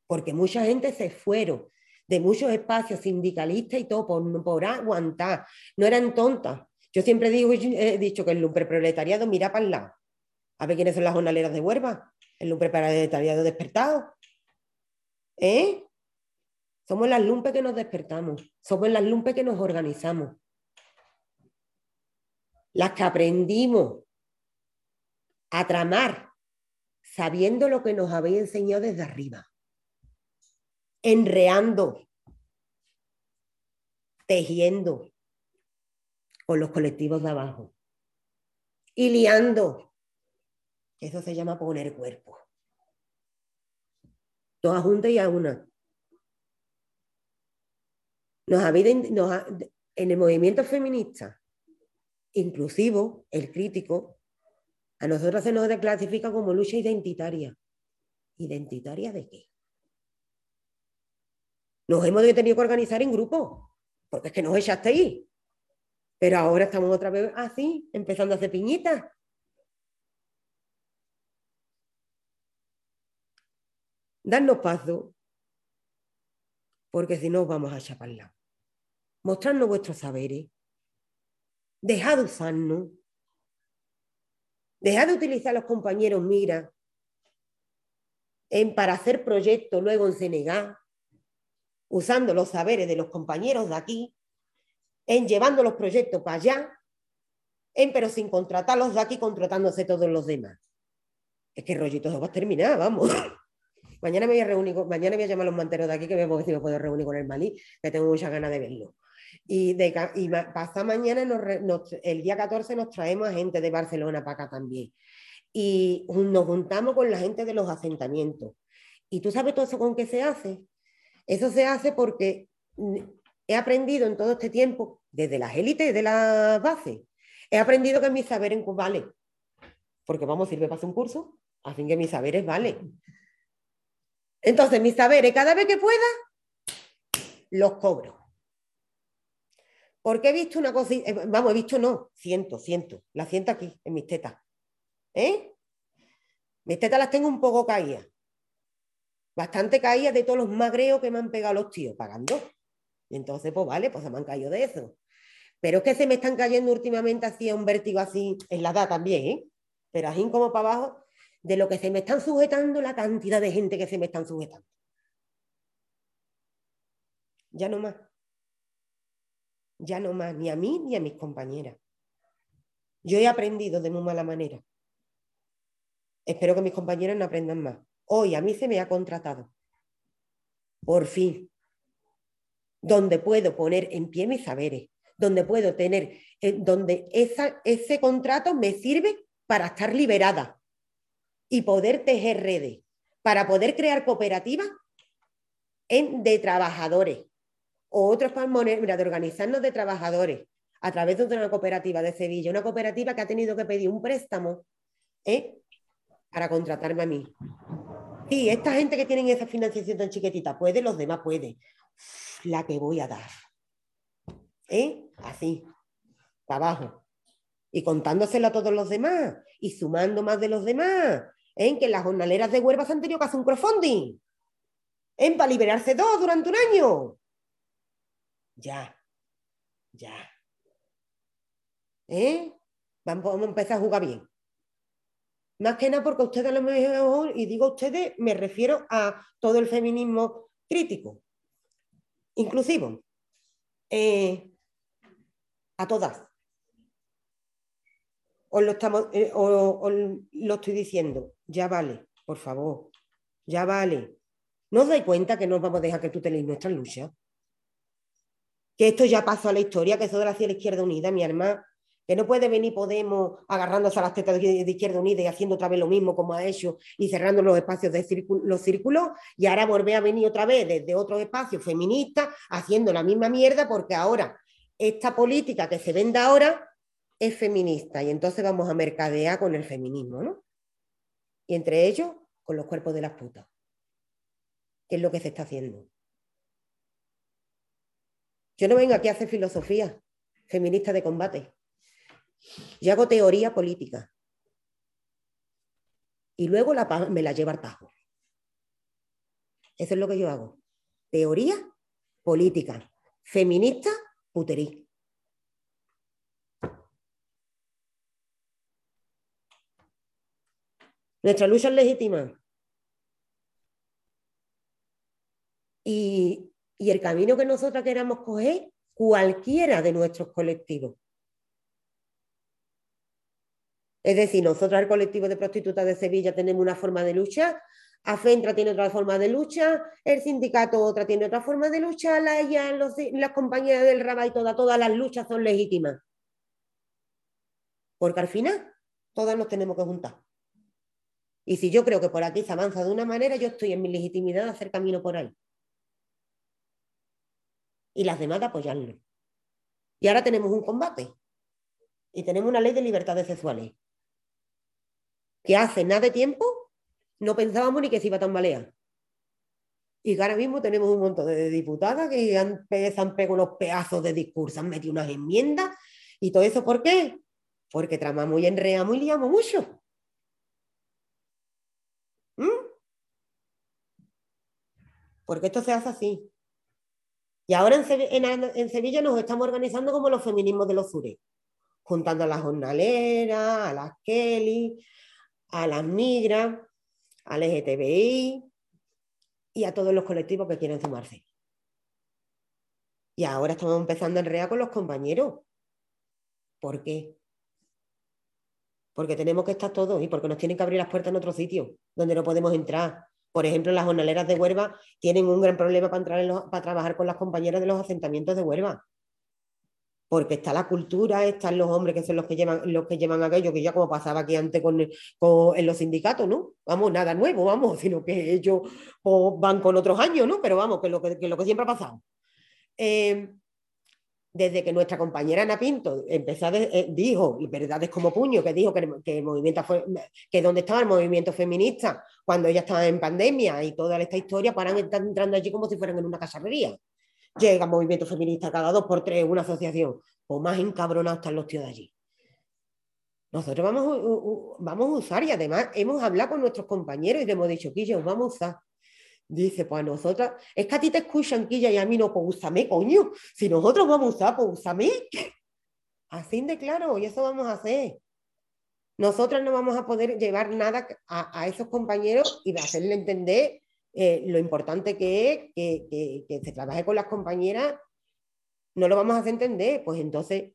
porque mucha gente se fueron de muchos espacios sindicalistas y todo por, aguantar. No eran tontas. Yo siempre digo, he dicho que el lumperproletariado mira para el lado. A ver quiénes son las jornaleras de Huerva. El lumperproletariado despertado. ¿Eh? Somos las lumpes que nos despertamos. Somos las lumpes que nos organizamos. Las que aprendimos a tramar sabiendo lo que nos había enseñado desde arriba enreando, tejiendo con los colectivos de abajo y liando. Eso se llama poner cuerpo. Todas juntas y a una. Nos ha, en el movimiento feminista inclusivo, el crítico, a nosotros se nos declasifica como lucha identitaria. ¿Identitaria de qué? Nos hemos tenido que organizar en grupo, porque es que nos echaste ahí. Pero ahora estamos otra vez así, empezando a hacer piñitas. Darnos paso, porque si no vamos a chaparla. Mostrarnos vuestros saberes. Dejad de usarnos. Dejad de utilizar a los compañeros Mira en, para hacer proyectos luego en Senegal usando los saberes de los compañeros de aquí, en llevando los proyectos para allá, en, pero sin contratarlos de aquí, contratándose todos los demás. Es que el rollito va a terminar, vamos. mañana me voy a reunir, mañana voy a llamar a los manteros de aquí que vemos si me puedo reunir con el Malí, que tengo muchas ganas de verlo. Y, de, y pasa mañana, el día 14 nos traemos a gente de Barcelona para acá también. Y nos juntamos con la gente de los asentamientos. ¿Y tú sabes todo eso con qué se hace? Eso se hace porque he aprendido en todo este tiempo, desde las élites de la base, he aprendido que mis saberes vale. Porque vamos, sirve para hacer un curso, a fin que mis saberes vale. Entonces, mis saberes, cada vez que pueda, los cobro. Porque he visto una cosa, eh, vamos, he visto no, siento, siento, la siento aquí, en mis tetas. ¿Eh? Mis tetas las tengo un poco caídas bastante caída de todos los magreos que me han pegado los tíos pagando. Y entonces, pues vale, pues se me han caído de eso. Pero es que se me están cayendo últimamente así un vértigo así, en la edad también, ¿eh? pero así como para abajo, de lo que se me están sujetando, la cantidad de gente que se me están sujetando. Ya no más. Ya no más, ni a mí ni a mis compañeras. Yo he aprendido de muy mala manera. Espero que mis compañeras no aprendan más. Hoy a mí se me ha contratado. Por fin. Donde puedo poner en pie mis saberes, donde puedo tener, eh, donde ese contrato me sirve para estar liberada y poder tejer redes, para poder crear cooperativas de trabajadores o otros maneras de organizarnos de trabajadores a través de una cooperativa de Sevilla, una cooperativa que ha tenido que pedir un préstamo ¿eh? para contratarme a mí. Sí, esta gente que tiene esa financiación tan chiquitita puede, los demás puede. La que voy a dar. ¿Eh? Así, para abajo. Y contándoselo a todos los demás y sumando más de los demás. ¿En ¿eh? que las jornaleras de Huelva se han tenido que hacer un crowdfunding? ¿En ¿Eh? para liberarse dos durante un año? Ya, ya. ¿Eh? Vamos, a empezar a jugar bien. Más que nada porque ustedes a lo mejor, y digo ustedes, me refiero a todo el feminismo crítico, inclusivo, eh, a todas. Os lo, estamos, eh, lo estoy diciendo, ya vale, por favor, ya vale. ¿No os dais cuenta que no os vamos a dejar que tú tenéis nuestra lucha? Que esto ya pasó a la historia, que eso de la Izquierda Unida, mi hermana, no puede venir Podemos agarrándose a las tetas de Izquierda Unida y haciendo otra vez lo mismo como ha hecho y cerrando los espacios de los círculos y ahora volver a venir otra vez desde otros espacios feministas haciendo la misma mierda porque ahora esta política que se vende ahora es feminista y entonces vamos a mercadear con el feminismo, ¿no? Y entre ellos con los cuerpos de las putas, que es lo que se está haciendo. Yo no vengo aquí a hacer filosofía feminista de combate. Yo hago teoría política. Y luego me la llevo al tajo. Eso es lo que yo hago. Teoría política. Feminista, puterí. Nuestra lucha es legítima. Y, y el camino que nosotras queramos coger, cualquiera de nuestros colectivos. Es decir, nosotros el colectivo de prostitutas de Sevilla tenemos una forma de lucha, AFENTRA tiene otra forma de lucha, el sindicato otra tiene otra forma de lucha, la, las compañeras del RABA y todas, todas las luchas son legítimas. Porque al final todas nos tenemos que juntar. Y si yo creo que por aquí se avanza de una manera, yo estoy en mi legitimidad de hacer camino por ahí. Y las demás de apoyarlo. Y ahora tenemos un combate. Y tenemos una ley de libertades sexuales que hace nada de tiempo no pensábamos ni que se iba a tambalear. Y que ahora mismo tenemos un montón de diputadas que han, se han pegado unos pedazos de discurso, han metido unas enmiendas. ¿Y todo eso por qué? Porque tramamos y enreamos y liamos mucho. ¿Mm? Porque esto se hace así. Y ahora en, Sevilla nos estamos organizando como los feminismos de los Zures, juntando a las jornaleras, a las Kelly, a las migras, al LGTBI y a todos los colectivos que quieren sumarse. Y ahora estamos empezando en REA con los compañeros. ¿Por qué? Porque tenemos que estar todos y porque nos tienen que abrir las puertas en otro sitio donde no podemos entrar. Por ejemplo, las jornaleras de Huerva tienen un gran problema para, entrar para trabajar con las compañeras de los asentamientos de Huerva porque está la cultura, están los hombres que son los que llevan, los que llevan aquello, que ya como pasaba aquí antes con, en los sindicatos, ¿no? Vamos, nada nuevo, vamos, sino que ellos van con otros años, ¿no? Pero vamos, que lo que, lo que siempre ha pasado. Eh, desde que nuestra compañera Ana Pinto empezó eh, dijo, y verdades como puño, que dijo que, el movimiento fue, que donde estaba el movimiento feminista cuando ella estaba en pandemia y toda esta historia, paran entrando allí como si fueran en una casarrería llega movimiento feminista cada dos por tres, una asociación, o más encabronados están los tíos de allí. Nosotros vamos, vamos a usar y además hemos hablado con nuestros compañeros y le hemos dicho, Quilla, os vamos a usar. Dice, pues a nosotras, es que a ti te escuchan, Quilla, y a mí no, pues úsame, coño. Si nosotros vamos a usar, pues úsame. Así de claro, y eso vamos a hacer. Nosotras no vamos a poder llevar nada a, a esos compañeros y hacerle entender eh, lo importante que es que, se trabaje con las compañeras, no lo vamos a hacer entender, pues entonces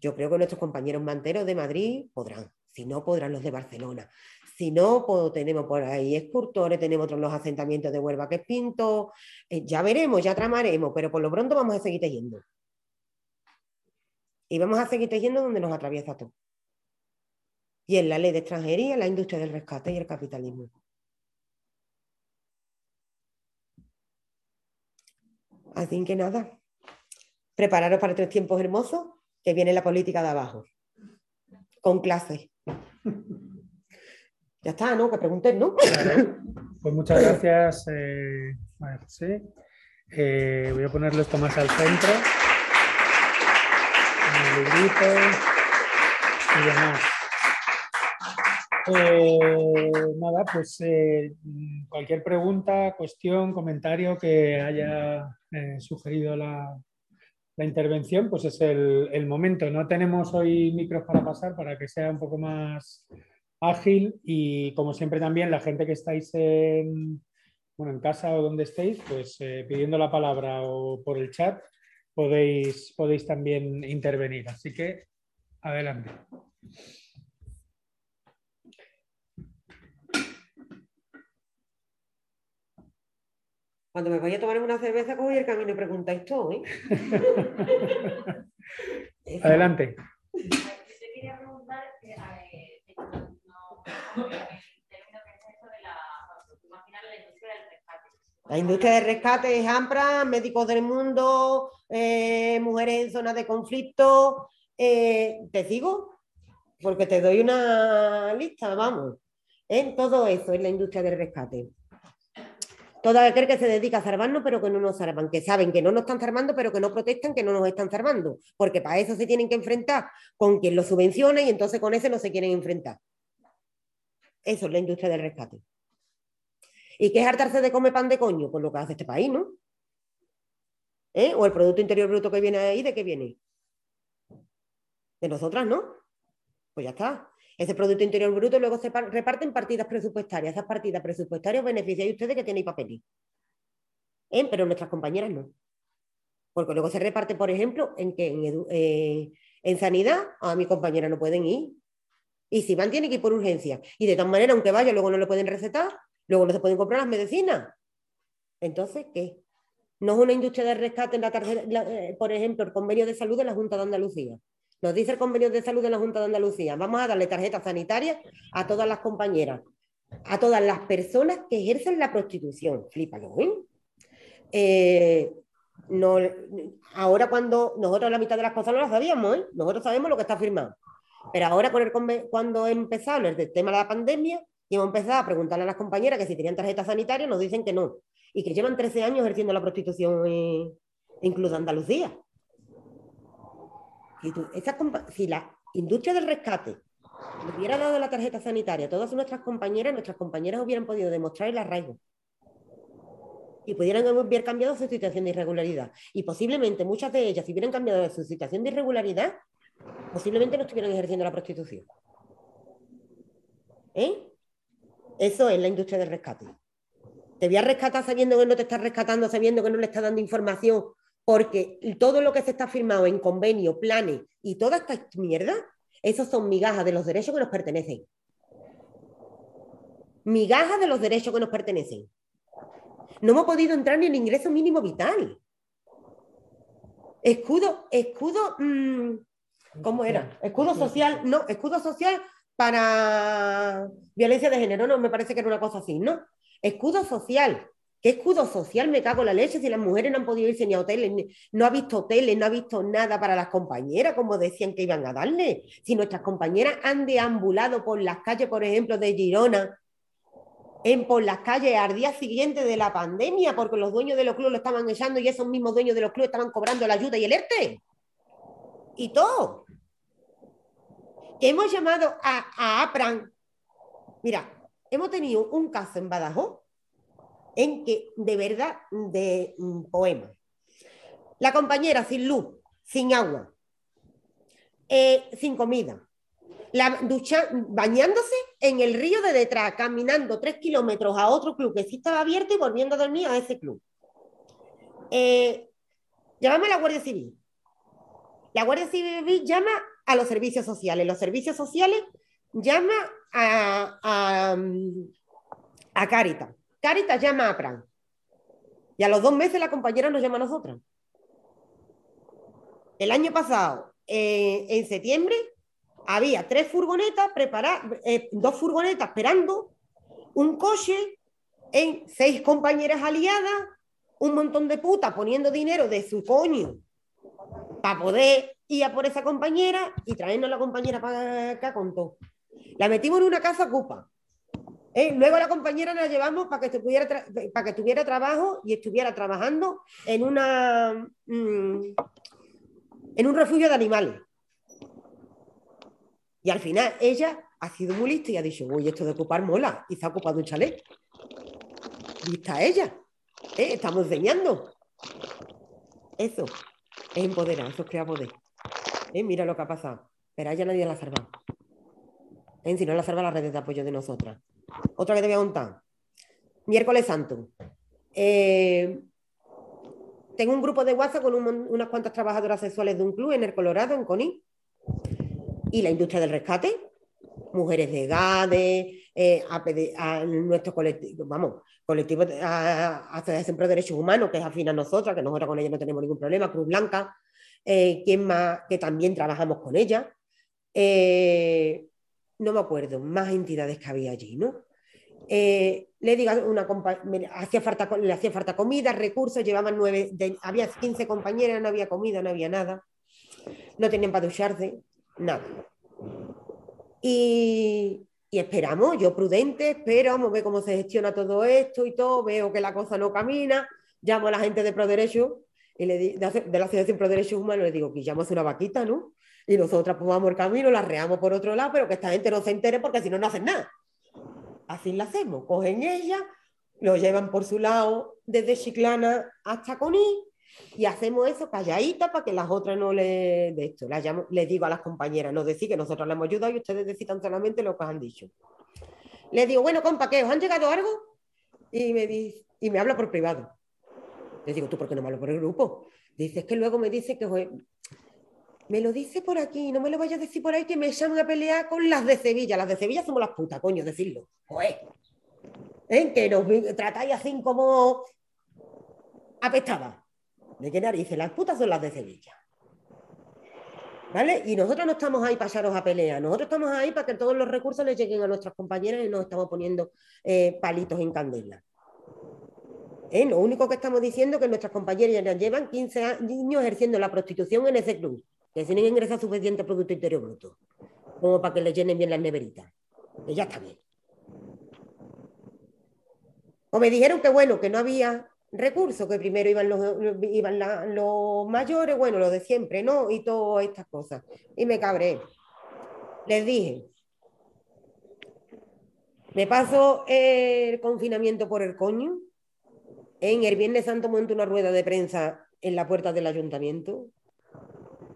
yo creo que nuestros compañeros manteros de Madrid podrán, si no podrán los de Barcelona, si no, pues tenemos por ahí escultores, tenemos otros los asentamientos de Huelva que es Pinto, eh, ya veremos, ya tramaremos, pero por lo pronto vamos a seguir tejiendo. Y vamos a seguir tejiendo donde nos atraviesa todo. y en la ley de extranjería, la industria del rescate y el capitalismo. Así que nada, prepararos para tres tiempos hermosos, que viene la política de abajo, con clases. Ya está, ¿no? Que pregunten, ¿no?
Pues muchas gracias, eh, José. Eh, voy a ponerlo esto más al centro. En el librito y demás. Eh, nada, pues eh, cualquier pregunta, cuestión, comentario que haya eh, sugerido la, intervención, pues es el, momento. No tenemos hoy micros para pasar para que sea un poco más ágil y como siempre también la gente que estáis en, bueno, en casa o donde estéis, pues pidiendo la palabra o por el chat podéis, podéis también intervenir. Así que adelante.
Cuando me vaya a tomar una cerveza, cojo el camino y preguntáis todo, ¿eh?
Adelante.
Yo quería preguntar, eh, no, término que es eso de la, imaginar la industria del rescate.
La industria del rescate es amplia, médicos del mundo, eh, mujeres en zonas de conflicto. Eh, ¿Te sigo? Porque te doy una lista, vamos. En todo eso es la industria del rescate. Todo aquel que se dedica a salvarnos, pero que no nos salvan, que saben que no nos están salvando, pero que no protestan, que no nos están salvando, porque para eso se tienen que enfrentar con quien los subvenciona y entonces con ese no se quieren enfrentar. Eso es la industria del rescate. ¿Y qué es hartarse de comer pan de coño? Pues lo que hace este país, ¿no? ¿Eh? O el Producto Interior Bruto que viene ahí, ¿de qué viene? De nosotras, ¿no? Pues ya está. Ese Producto Interior Bruto luego se reparten partidas presupuestarias. Esas partidas presupuestarias benefician a ustedes que tienen papeles. ¿Eh? Pero nuestras compañeras no. Porque luego se reparte, por ejemplo, en que en, eh, sanidad a mi compañera no pueden ir. Y si van, tienen que ir por urgencia. Y de tal manera, aunque vaya, luego no le pueden recetar, luego no se pueden comprar las medicinas. Entonces, ¿qué? No es una industria de rescate en la tarjeta, eh, por ejemplo, el convenio de salud de la Junta de Andalucía. Nos dice el convenio de salud de la Junta de Andalucía, vamos a darle tarjeta sanitaria a todas las compañeras, a todas las personas que ejercen la prostitución. Flípalo, ¿eh? ahora cuando nosotros la mitad de las cosas no las sabíamos, ¿eh? nosotros sabemos lo que está firmado. Pero ahora con el, cuando he empezado el tema de la pandemia hemos empezado a preguntarle a las compañeras que si tenían tarjeta sanitaria, nos dicen que no. Y que llevan 13 años ejerciendo la prostitución, eh, incluso Andalucía. Si, la industria del rescate hubiera dado la tarjeta sanitaria a todas nuestras compañeras, nuestras compañeras hubieran podido demostrar el arraigo. Y pudieran haber cambiado su situación de irregularidad. Y posiblemente muchas de ellas, si hubieran cambiado su situación de irregularidad, posiblemente no estuvieran ejerciendo la prostitución. ¿Eh? Eso es la industria del rescate. Te voy a rescatar sabiendo que no te estás rescatando, sabiendo que no le estás dando información porque todo lo que se está firmado en convenio, planes y toda esta mierda, esos son migajas de los derechos que nos pertenecen. Migajas de los derechos que nos pertenecen. No hemos podido entrar ni en ingreso mínimo vital. Escudo, escudo, mm, ¿cómo era? Escudo social, no, escudo social para violencia de género, no, me parece que era una cosa así, ¿no? Escudo social ¿Qué escudo social me cago en la leche si las mujeres no han podido irse ni a hoteles, no ha visto hoteles, no ha visto nada para las compañeras, como decían que iban a darle? Si nuestras compañeras han deambulado por las calles, por ejemplo, de Girona, en, por las calles al día siguiente de la pandemia, porque los dueños de los clubes lo estaban echando y esos mismos dueños de los clubes estaban cobrando la ayuda y el ERTE. Y todo. hemos llamado a, a APRAN. Mira, hemos tenido un caso en Badajoz en que, de verdad, de mm, poema. La compañera sin luz, sin agua, eh, sin comida, la ducha, bañándose en el río de detrás, caminando tres kilómetros a otro club que sí estaba abierto y volviendo a dormir a ese club. Eh, llamamos a la Guardia Civil. La Guardia Civil llama a los servicios sociales. Los servicios sociales llama a, a, a Caritas. Caritas llama a Pran. Y a los dos meses la compañera nos llama a nosotras. El año pasado, eh, en septiembre, había tres furgonetas preparadas, eh, dos furgonetas esperando, un coche, en seis compañeras aliadas, un montón de putas poniendo dinero de su coño para poder ir a por esa compañera y traernos la compañera para acá con todo. La metimos en una casa ocupa. ¿Eh? Luego la compañera la llevamos para que, tuviera trabajo y estuviera trabajando mm, en un refugio de animales. Y al final ella ha sido muy lista y ha dicho, uy, esto de ocupar mola, y se ha ocupado un chalet. Está ella. ¿eh? Estamos enseñando. Eso es empoderar, eso es crear poder. ¿eh? Mira lo que ha pasado. Pero a nadie la ha salvado. ¿Eh? Si no la salva las redes de apoyo de nosotras. Otra que te voy a contar. Miércoles Santo. tengo un grupo de WhatsApp con unas cuantas trabajadoras sexuales de un club en el Colorado, en Conil y la industria del rescate, mujeres de GADE, eh, a, nuestro colectivo, vamos, colectivo Asociación Pro Derechos Humanos, que es afín a nosotras, que nosotros con ella no tenemos ningún problema, Cruz Blanca, eh, quien más, que también trabajamos con ella. Eh, no me acuerdo, más entidades que había allí, ¿no? le diga una hacía falta, le hacía falta comida, recursos, llevaban nueve, había 15 compañeras, no había comida, no había nada, no tenían para ducharse, nada. Y, esperamos, yo prudente, espero, vamos a ver cómo se gestiona todo esto y todo, veo que la cosa no camina, llamo a la gente de ProDerecho y le de, de, la Asociación Pro Derechos Humanos, le digo que llamo una vaquita, ¿no? Y nosotras pues vamos el camino, la reamos por otro lado, pero que esta gente no se entere porque si no, no hacen nada. Así la hacemos, cogen ella, lo llevan por su lado desde Chiclana hasta Coní y hacemos eso calladita para que las otras no le de esto. Las llamo, les digo a las compañeras, no decir que nosotros les hemos ayudado y ustedes decidan solamente lo que han dicho. Les digo, bueno, compa, ¿qué? ¿Os han llegado algo? Y me, dice, y me habla por privado. Les digo, ¿tú por qué no me hablas por el grupo? Dice, es que luego me dice que me lo dice por aquí, no me lo vayas a decir por ahí que me llaman a pelear con las de Sevilla. Las de Sevilla somos las putas, coño, decirlo. Joder. ¿Eh? Que nos tratáis así como apestadas. ¿De qué narices? Las putas son las de Sevilla. ¿Vale? Y nosotros no estamos ahí para echaros a pelear, nosotros estamos ahí para que todos los recursos les lleguen a nuestras compañeras y no estamos poniendo eh, palitos en candela. ¿Eh? Lo único que estamos diciendo es que nuestras compañeras ya llevan 15 años ejerciendo la prostitución en ese club, que tienen ingresado suficiente Producto Interior Bruto, como para que les llenen bien las neveritas. Que ya está bien. O me dijeron que bueno, que no había recursos, que primero iban los, iban los mayores, bueno, los de siempre, ¿no? Y todas estas cosas. Y me cabré. Les dije, me paso el confinamiento por el coño. En el Viernes Santo monto una rueda de prensa en la puerta del ayuntamiento.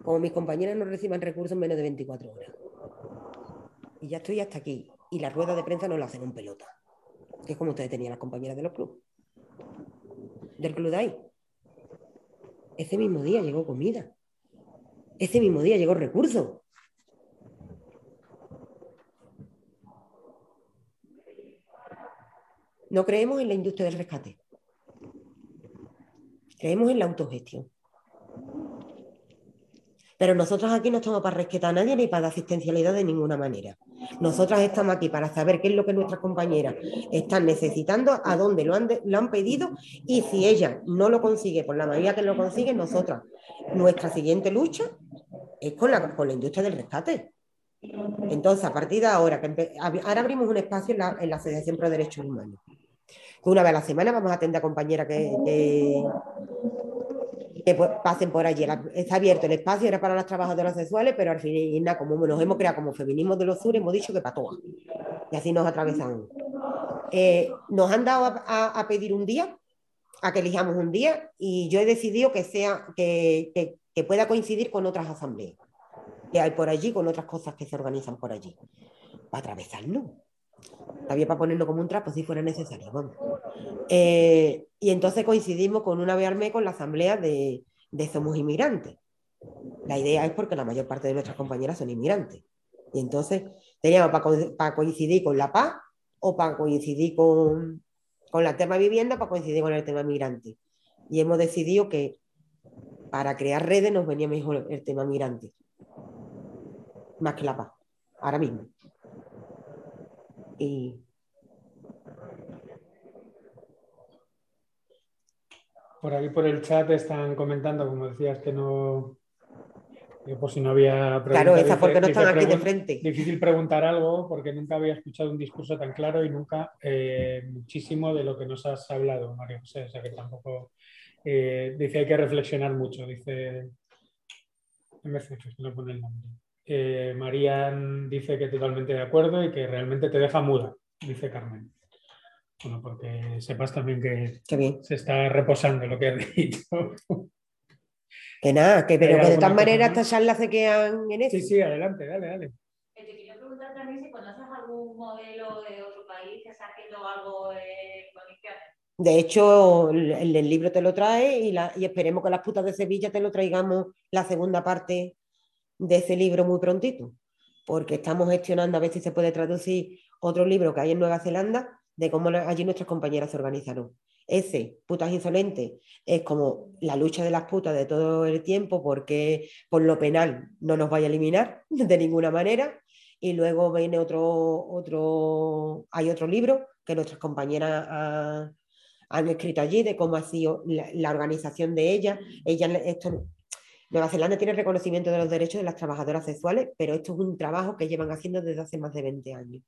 Como mis compañeras no reciban recursos en menos de 24 horas. Y ya estoy hasta aquí. Y la rueda de prensa no la hacen un pelota. Que es como ustedes tenían las compañeras de los clubes del club de ahí. Ese mismo día llegó comida. Ese mismo día llegó recurso. No creemos en la industria del rescate. Creemos en la autogestión. Pero nosotros aquí no estamos para rescatar a nadie ni para dar asistencialidad de ninguna manera. Nosotras estamos aquí para saber qué es lo que nuestras compañeras están necesitando, a dónde lo han, pedido y si ella no lo consigue, por la mayoría que lo consigue, nosotras, nuestra siguiente lucha es con la, con la industria del rescate. Entonces, a partir de ahora, que ahora abrimos un espacio en la, en la Asociación Pro Derechos Humanos. Una vez a la semana vamos a atender a compañeras que, que pasen por allí. Está abierto el espacio, era para las trabajadoras sexuales, pero al final, como nos hemos creado como feminismo de los sur, hemos dicho que para todas. Y así nos atravesamos. Eh, nos han dado a, pedir un día, a que elijamos un día, y yo he decidido que, sea, que, que, pueda coincidir con otras asambleas que hay por allí, con otras cosas que se organizan por allí. Para atravesarnos. También para ponerlo como un trapo si fuera necesario. Eh, y entonces coincidimos con una vez con la asamblea de, Somos Inmigrantes. La idea es porque la mayor parte de nuestras compañeras son inmigrantes. Y entonces teníamos para, coincidir con la paz o para coincidir con, con la tema vivienda, para coincidir con el tema migrante. Y hemos decidido que para crear redes nos venía mejor el tema migrante, más que la paz. ahora mismo. Y
Por aquí por el chat están comentando, como decías, que no. que por si no había preguntas.
claro, esa porque no están aquí de frente.
Difícil preguntar algo porque nunca había escuchado un discurso tan claro y nunca eh, muchísimo de lo que nos has hablado, María José. O sea que tampoco. eh, dice hay que reflexionar mucho, dice. No pone el nombre. Eh, Marían dice que totalmente de acuerdo y que realmente te deja muda, dice Carmen. Bueno, porque sepas también que
bien.
se está reposando lo que has dicho.
Que nada, que, pero
¿Hay
que de todas maneras estas charlas se quedan en eso.
Sí, sí, adelante, dale, dale.
Te quería preguntar también si conoces algún modelo de otro país que está haciendo algo en condiciones.
De hecho, el, el libro te lo trae y, la- y esperemos que las putas de Sevilla te lo traigamos la segunda parte de ese libro muy prontito, porque estamos gestionando a ver si se puede traducir otro libro que hay en Nueva Zelanda de cómo allí nuestras compañeras se organizaron. Ese, Putas Insolentes, es como la lucha de las putas de todo el tiempo, porque por lo penal no nos vaya a eliminar de ninguna manera. Y luego viene otro, otro, hay otro libro que nuestras compañeras han escrito allí de cómo ha sido la, organización de ellas. Ella, esto, Nueva Zelanda tiene reconocimiento de los derechos de las trabajadoras sexuales, pero esto es un trabajo que llevan haciendo desde hace más de 20 años.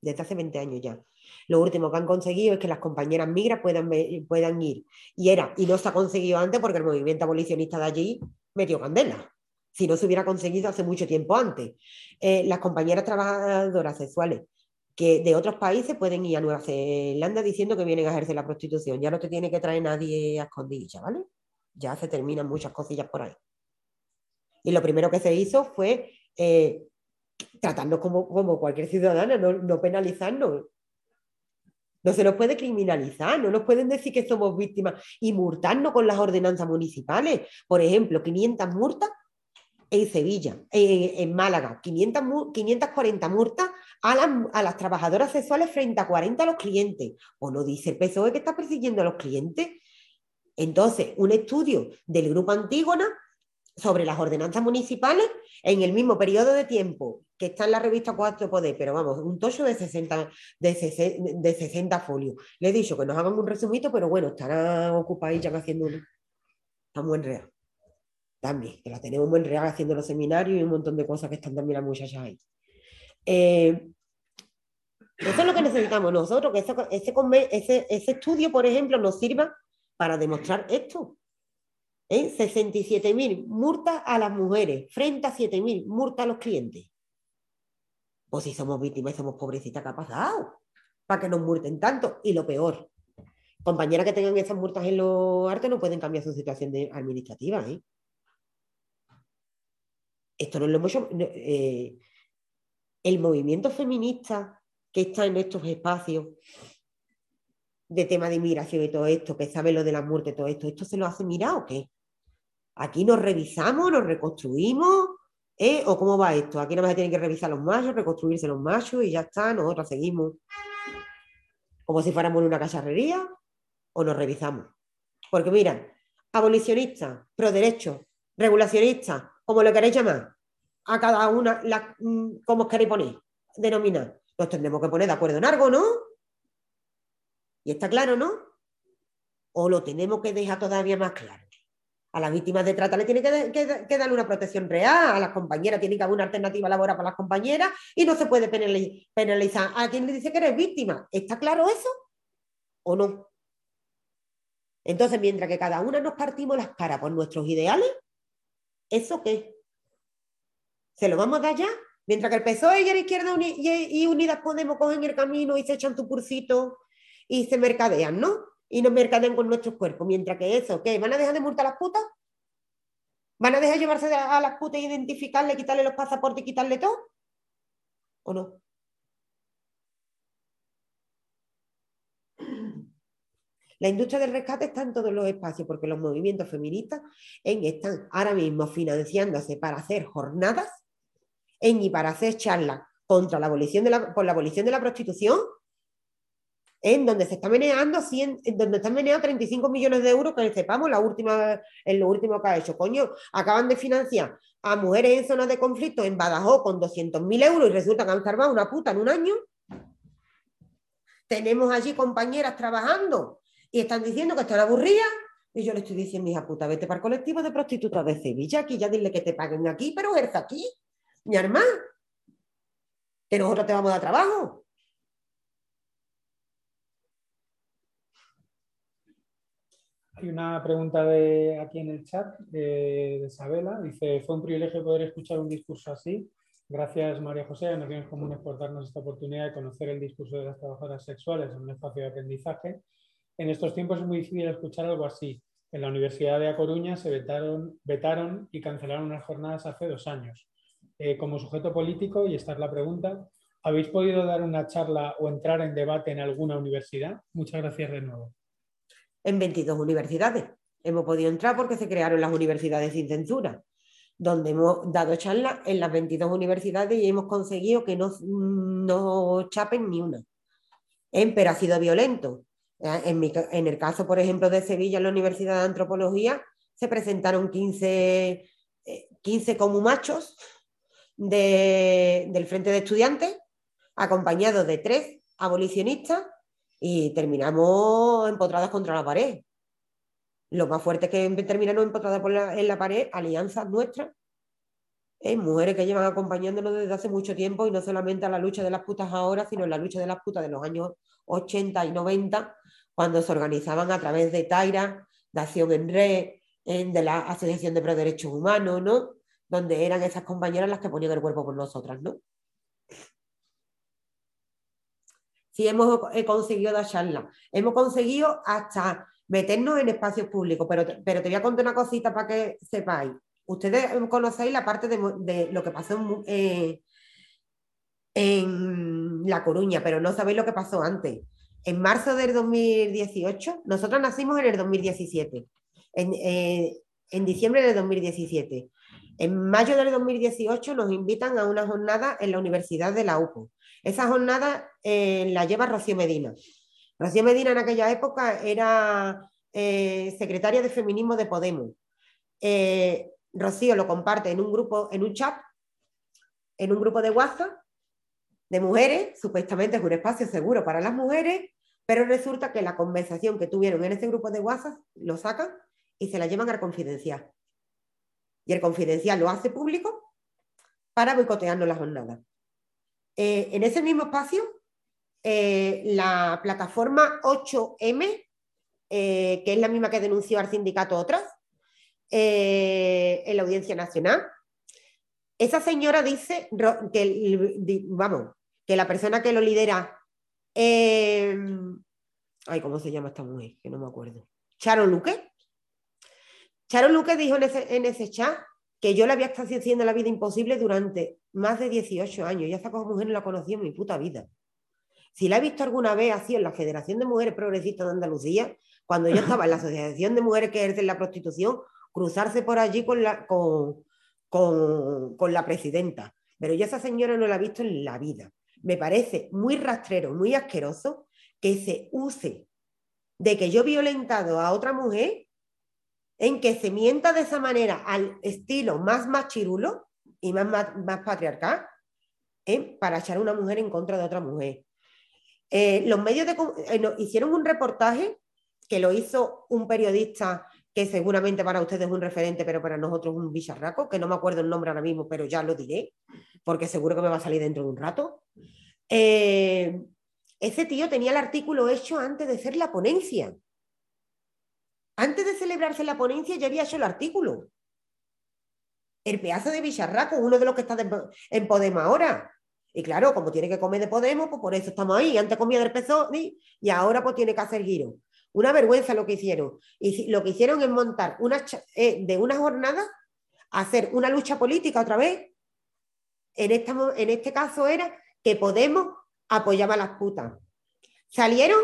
Desde hace 20 años ya. Lo último que han conseguido es que las compañeras migras puedan, ir. Y era, y no se ha conseguido antes porque el movimiento abolicionista de allí metió candela. Si no se hubiera conseguido hace mucho tiempo antes. Eh, las compañeras trabajadoras sexuales que de otros países pueden ir a Nueva Zelanda diciendo que vienen a ejercer la prostitución. Ya no te tiene que traer nadie a escondillas, ¿vale? Ya se terminan muchas cosillas por ahí. Y lo primero que se hizo fue eh, tratarnos como, como cualquier ciudadana, no, no penalizarnos. No se nos puede criminalizar, no nos pueden decir que somos víctimas y multarnos con las ordenanzas municipales. Por ejemplo, 500 multas en Sevilla, en, en Málaga, 500, mu- 540 multas a las, a las trabajadoras sexuales frente a 40 a los clientes. ¿O no dice el PSOE que está persiguiendo a los clientes? Entonces, un estudio del Grupo Antígona sobre las ordenanzas municipales en el mismo periodo de tiempo que está en la revista Cuatro Poder, pero vamos, un tocho de 60, de, sese- de 60 folios. Le he dicho que nos hagan un resumito, pero bueno, estarán ocupados ya haciendo uno. Está muy. También, que la tenemos muy enredada haciendo los seminarios y un montón de cosas que están también las muchachas ahí. Eh, eso es lo que necesitamos nosotros, que ese- ese estudio, por ejemplo, nos sirva para demostrar esto. ¿Eh? 67.000 multas a las mujeres frente a 7.000 multas a los clientes. Pues si somos víctimas y somos pobrecitas, ¿qué ha pasado? Para que nos multen tanto. Y lo peor, compañeras que tengan esas multas en los artes no pueden cambiar su situación administrativa. ¿eh? Esto no lo hemos hecho. eh, el movimiento feminista que está en estos espacios de tema de inmigración y todo esto, que sabe lo de la muerte todo esto, ¿esto se lo hace mirar o qué? Aquí nos revisamos, nos reconstruimos, ¿eh? ¿O cómo va esto? Aquí nada más se tienen que revisar los machos, reconstruirse los machos y ya está, nosotros seguimos como si fuéramos en una cacharrería o nos revisamos. Porque mira, abolicionistas, pro derechos, regulacionistas, como lo queréis llamar, a cada una, la, mm, como os queréis poner, denominar, nos tendremos que poner de acuerdo en algo, ¿no? Y está claro, ¿no? O lo tenemos que dejar todavía más claro. A las víctimas de trata le tiene que, que- darle una protección real, a las compañeras tiene que haber una alternativa laboral para las compañeras y no se puede penali- penalizar a quien le dice que eres víctima. ¿Está claro eso? ¿O no? Entonces, mientras que cada una nos partimos las caras por nuestros ideales, ¿eso qué? ¿Se lo vamos a dar ya? Mientras que el PSOE y la izquierda y Unidas Podemos cogen el camino y se echan tu cursito y se mercadean, ¿no? Y nos mercadean con nuestros cuerpos. Mientras que eso, ¿qué? ¿Van a dejar de multar a las putas? ¿Van a dejar llevarse a las putas e identificarle, quitarle los pasaportes y quitarle todo? ¿O no? La industria del rescate está en todos los espacios porque los movimientos feministas están ahora mismo financiándose para hacer jornadas en y para hacer charlas contra la abolición de la, por la abolición de la prostitución en donde se está meneando, 100, en donde están meneando 35 millones de euros, que sepamos la última, en lo último que ha hecho. Coño, acaban de financiar a mujeres en zonas de conflicto en Badajoz con 200.000 euros y resulta que han salvado una puta en un año. Tenemos allí compañeras trabajando y están diciendo que están aburridas. Y yo le estoy diciendo, hija puta, vete para el colectivo de prostitutas de Sevilla, aquí ya dile que te paguen aquí, pero ejerza aquí, mi hermana. Que nosotros te vamos a dar trabajo.
Hay una pregunta de aquí en el chat de, de Isabela. Dice, fue un privilegio poder escuchar un discurso así. Gracias, María José, a Naciones Comunes por darnos esta oportunidad de conocer el discurso de las trabajadoras sexuales en un espacio de aprendizaje. En estos tiempos es muy difícil escuchar algo así. En la Universidad de A Coruña se vetaron, vetaron y cancelaron unas jornadas hace dos años. Eh, como sujeto político, y esta es la pregunta, ¿habéis podido dar una charla o entrar en debate en alguna universidad? Muchas gracias de nuevo
en 22 universidades. Hemos podido entrar porque se crearon las universidades sin censura, donde hemos dado charlas en las 22 universidades y hemos conseguido que no, no chapen ni una. Eh, pero ha sido violento. Eh, en, el caso, por ejemplo, de Sevilla, en la Universidad de Antropología, se presentaron 15, 15 como machos del Frente de Estudiantes, acompañados de tres abolicionistas y terminamos empotradas contra la pared. Lo más fuerte que terminamos empotradas en la pared, alianzas nuestras, mujeres que llevan acompañándonos desde hace mucho tiempo y no solamente a la lucha de las putas ahora, sino en la lucha de las putas de los años 80 y 90, cuando se organizaban a través de Taira, de Acción en Red, de la Asociación de Pro Derechos Humanos, ¿no? Donde eran esas compañeras las que ponían el cuerpo por nosotras, ¿no? Si hemos conseguido dar charla. Hemos conseguido hasta meternos en espacios públicos, pero, pero te voy a contar una cosita para que sepáis. Ustedes conocéis la parte de, lo que pasó en, eh, en La Coruña, pero no sabéis lo que pasó antes. En marzo del 2018, nosotros nacimos en el 2017, en, eh, en diciembre del 2017. En mayo del 2018 nos invitan a una jornada en la Universidad de la UPO. Esa jornada eh, la lleva Rocío Medina. Rocío Medina en aquella época era eh, secretaria de feminismo de Podemos. Eh, Rocío lo comparte en un grupo, en un chat, en un grupo de WhatsApp de mujeres, supuestamente es un espacio seguro para las mujeres, pero resulta que la conversación que tuvieron en ese grupo de WhatsApp lo sacan y se la llevan al confidencial. Y el confidencial lo hace público para boicotearnos la jornada. Eh, en ese mismo espacio, eh, la plataforma 8M, eh, que es la misma que denunció al sindicato otras, en la Audiencia Nacional, esa señora dice que, vamos, que la persona que lo lidera, ay, ¿cómo se llama esta mujer? Que no me acuerdo. Charo Luque. Charo Luque dijo en ese, chat que yo le había estado haciendo la vida imposible durante más de 18 años. Ya esta mujer no la conocí en mi puta vida. Si la he visto alguna vez así en la Federación de Mujeres Progresistas de Andalucía, cuando yo estaba en la Asociación de Mujeres que ejercen la prostitución, cruzarse por allí con la, con, con, la presidenta. Pero yo esa señora no la he visto en la vida. Me parece muy rastrero, muy asqueroso que se use de que yo he violentado a otra mujer en que se mienta de esa manera al estilo más machirulo y más, más, patriarcal ¿eh? para echar una mujer en contra de otra mujer. Eh, los medios de, eh, hicieron un reportaje que lo hizo un periodista que seguramente para ustedes es un referente, pero para nosotros un bicharraco, que no me acuerdo el nombre ahora mismo, pero ya lo diré, porque seguro que me va a salir dentro de un rato. ese tío tenía el artículo hecho antes de hacer la ponencia. Antes de celebrarse la ponencia ya había hecho el artículo. El pedazo de Bicharraco, uno de los que está en Podemos ahora. Y claro, como tiene que comer de Podemos, pues por eso estamos ahí. Antes comía del PSOE y ahora pues tiene que hacer giro. Una vergüenza lo que hicieron. Y lo que hicieron es montar eh, de una jornada, hacer una lucha política otra vez. En este caso era que Podemos apoyaba a las putas. Salieron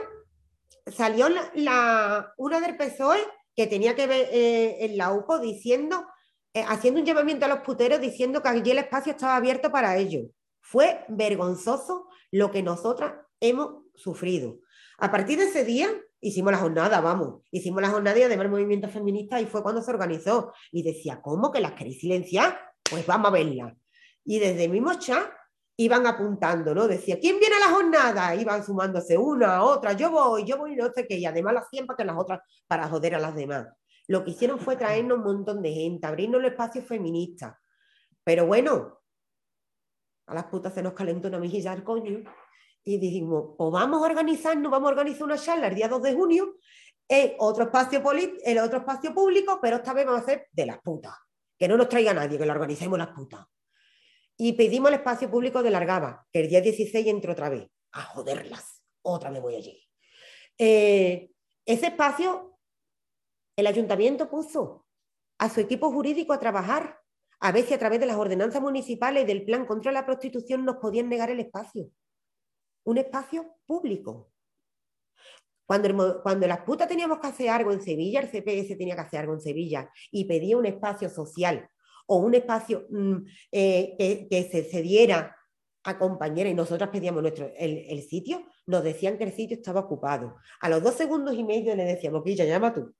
salió la, una del PSOE que tenía que ver eh, en la UPO diciendo, eh, haciendo un llamamiento a los puteros diciendo que allí el espacio estaba abierto para ellos. Fue vergonzoso lo que nosotras hemos sufrido. A partir de ese día hicimos la jornada, vamos, hicimos la jornada y además el movimiento feminista y fue cuando se organizó. Y decía, ¿cómo que las queréis silenciar? Pues vamos a verla. Y desde el mismo iban apuntando, ¿no? Decía, ¿quién viene a la jornada? Iban sumándose una, otra, yo voy, yo voy, no sé qué, y además las hacían para que las otras, para joder a las demás. Lo que hicieron fue traernos un montón de gente, abrirnos el espacio feminista. Pero bueno, a las putas se nos calentó una mejilla al coño y dijimos, o vamos a organizarnos, vamos a organizar una charla el día 2 de junio en otro espacio, en otro espacio público, pero esta vez vamos a hacer de las putas. Que no nos traiga nadie, que lo organicemos las putas. Y pedimos el espacio público de Largaba, que el día 16 entró otra vez. A joderlas. Otra vez voy allí. Eh, ese espacio, el ayuntamiento puso a su equipo jurídico a trabajar. A veces a través de las ordenanzas municipales del plan contra la prostitución nos podían negar el espacio un espacio público. Cuando, cuando las putas teníamos que hacer algo en Sevilla, el CPS tenía que hacer algo en Sevilla y pedía un espacio social o un espacio mm, eh, que, se cediera a compañeras y nosotras pedíamos nuestro, el, sitio, nos decían que el sitio estaba ocupado. A los dos segundos y medio le decíamos, ya llama tú.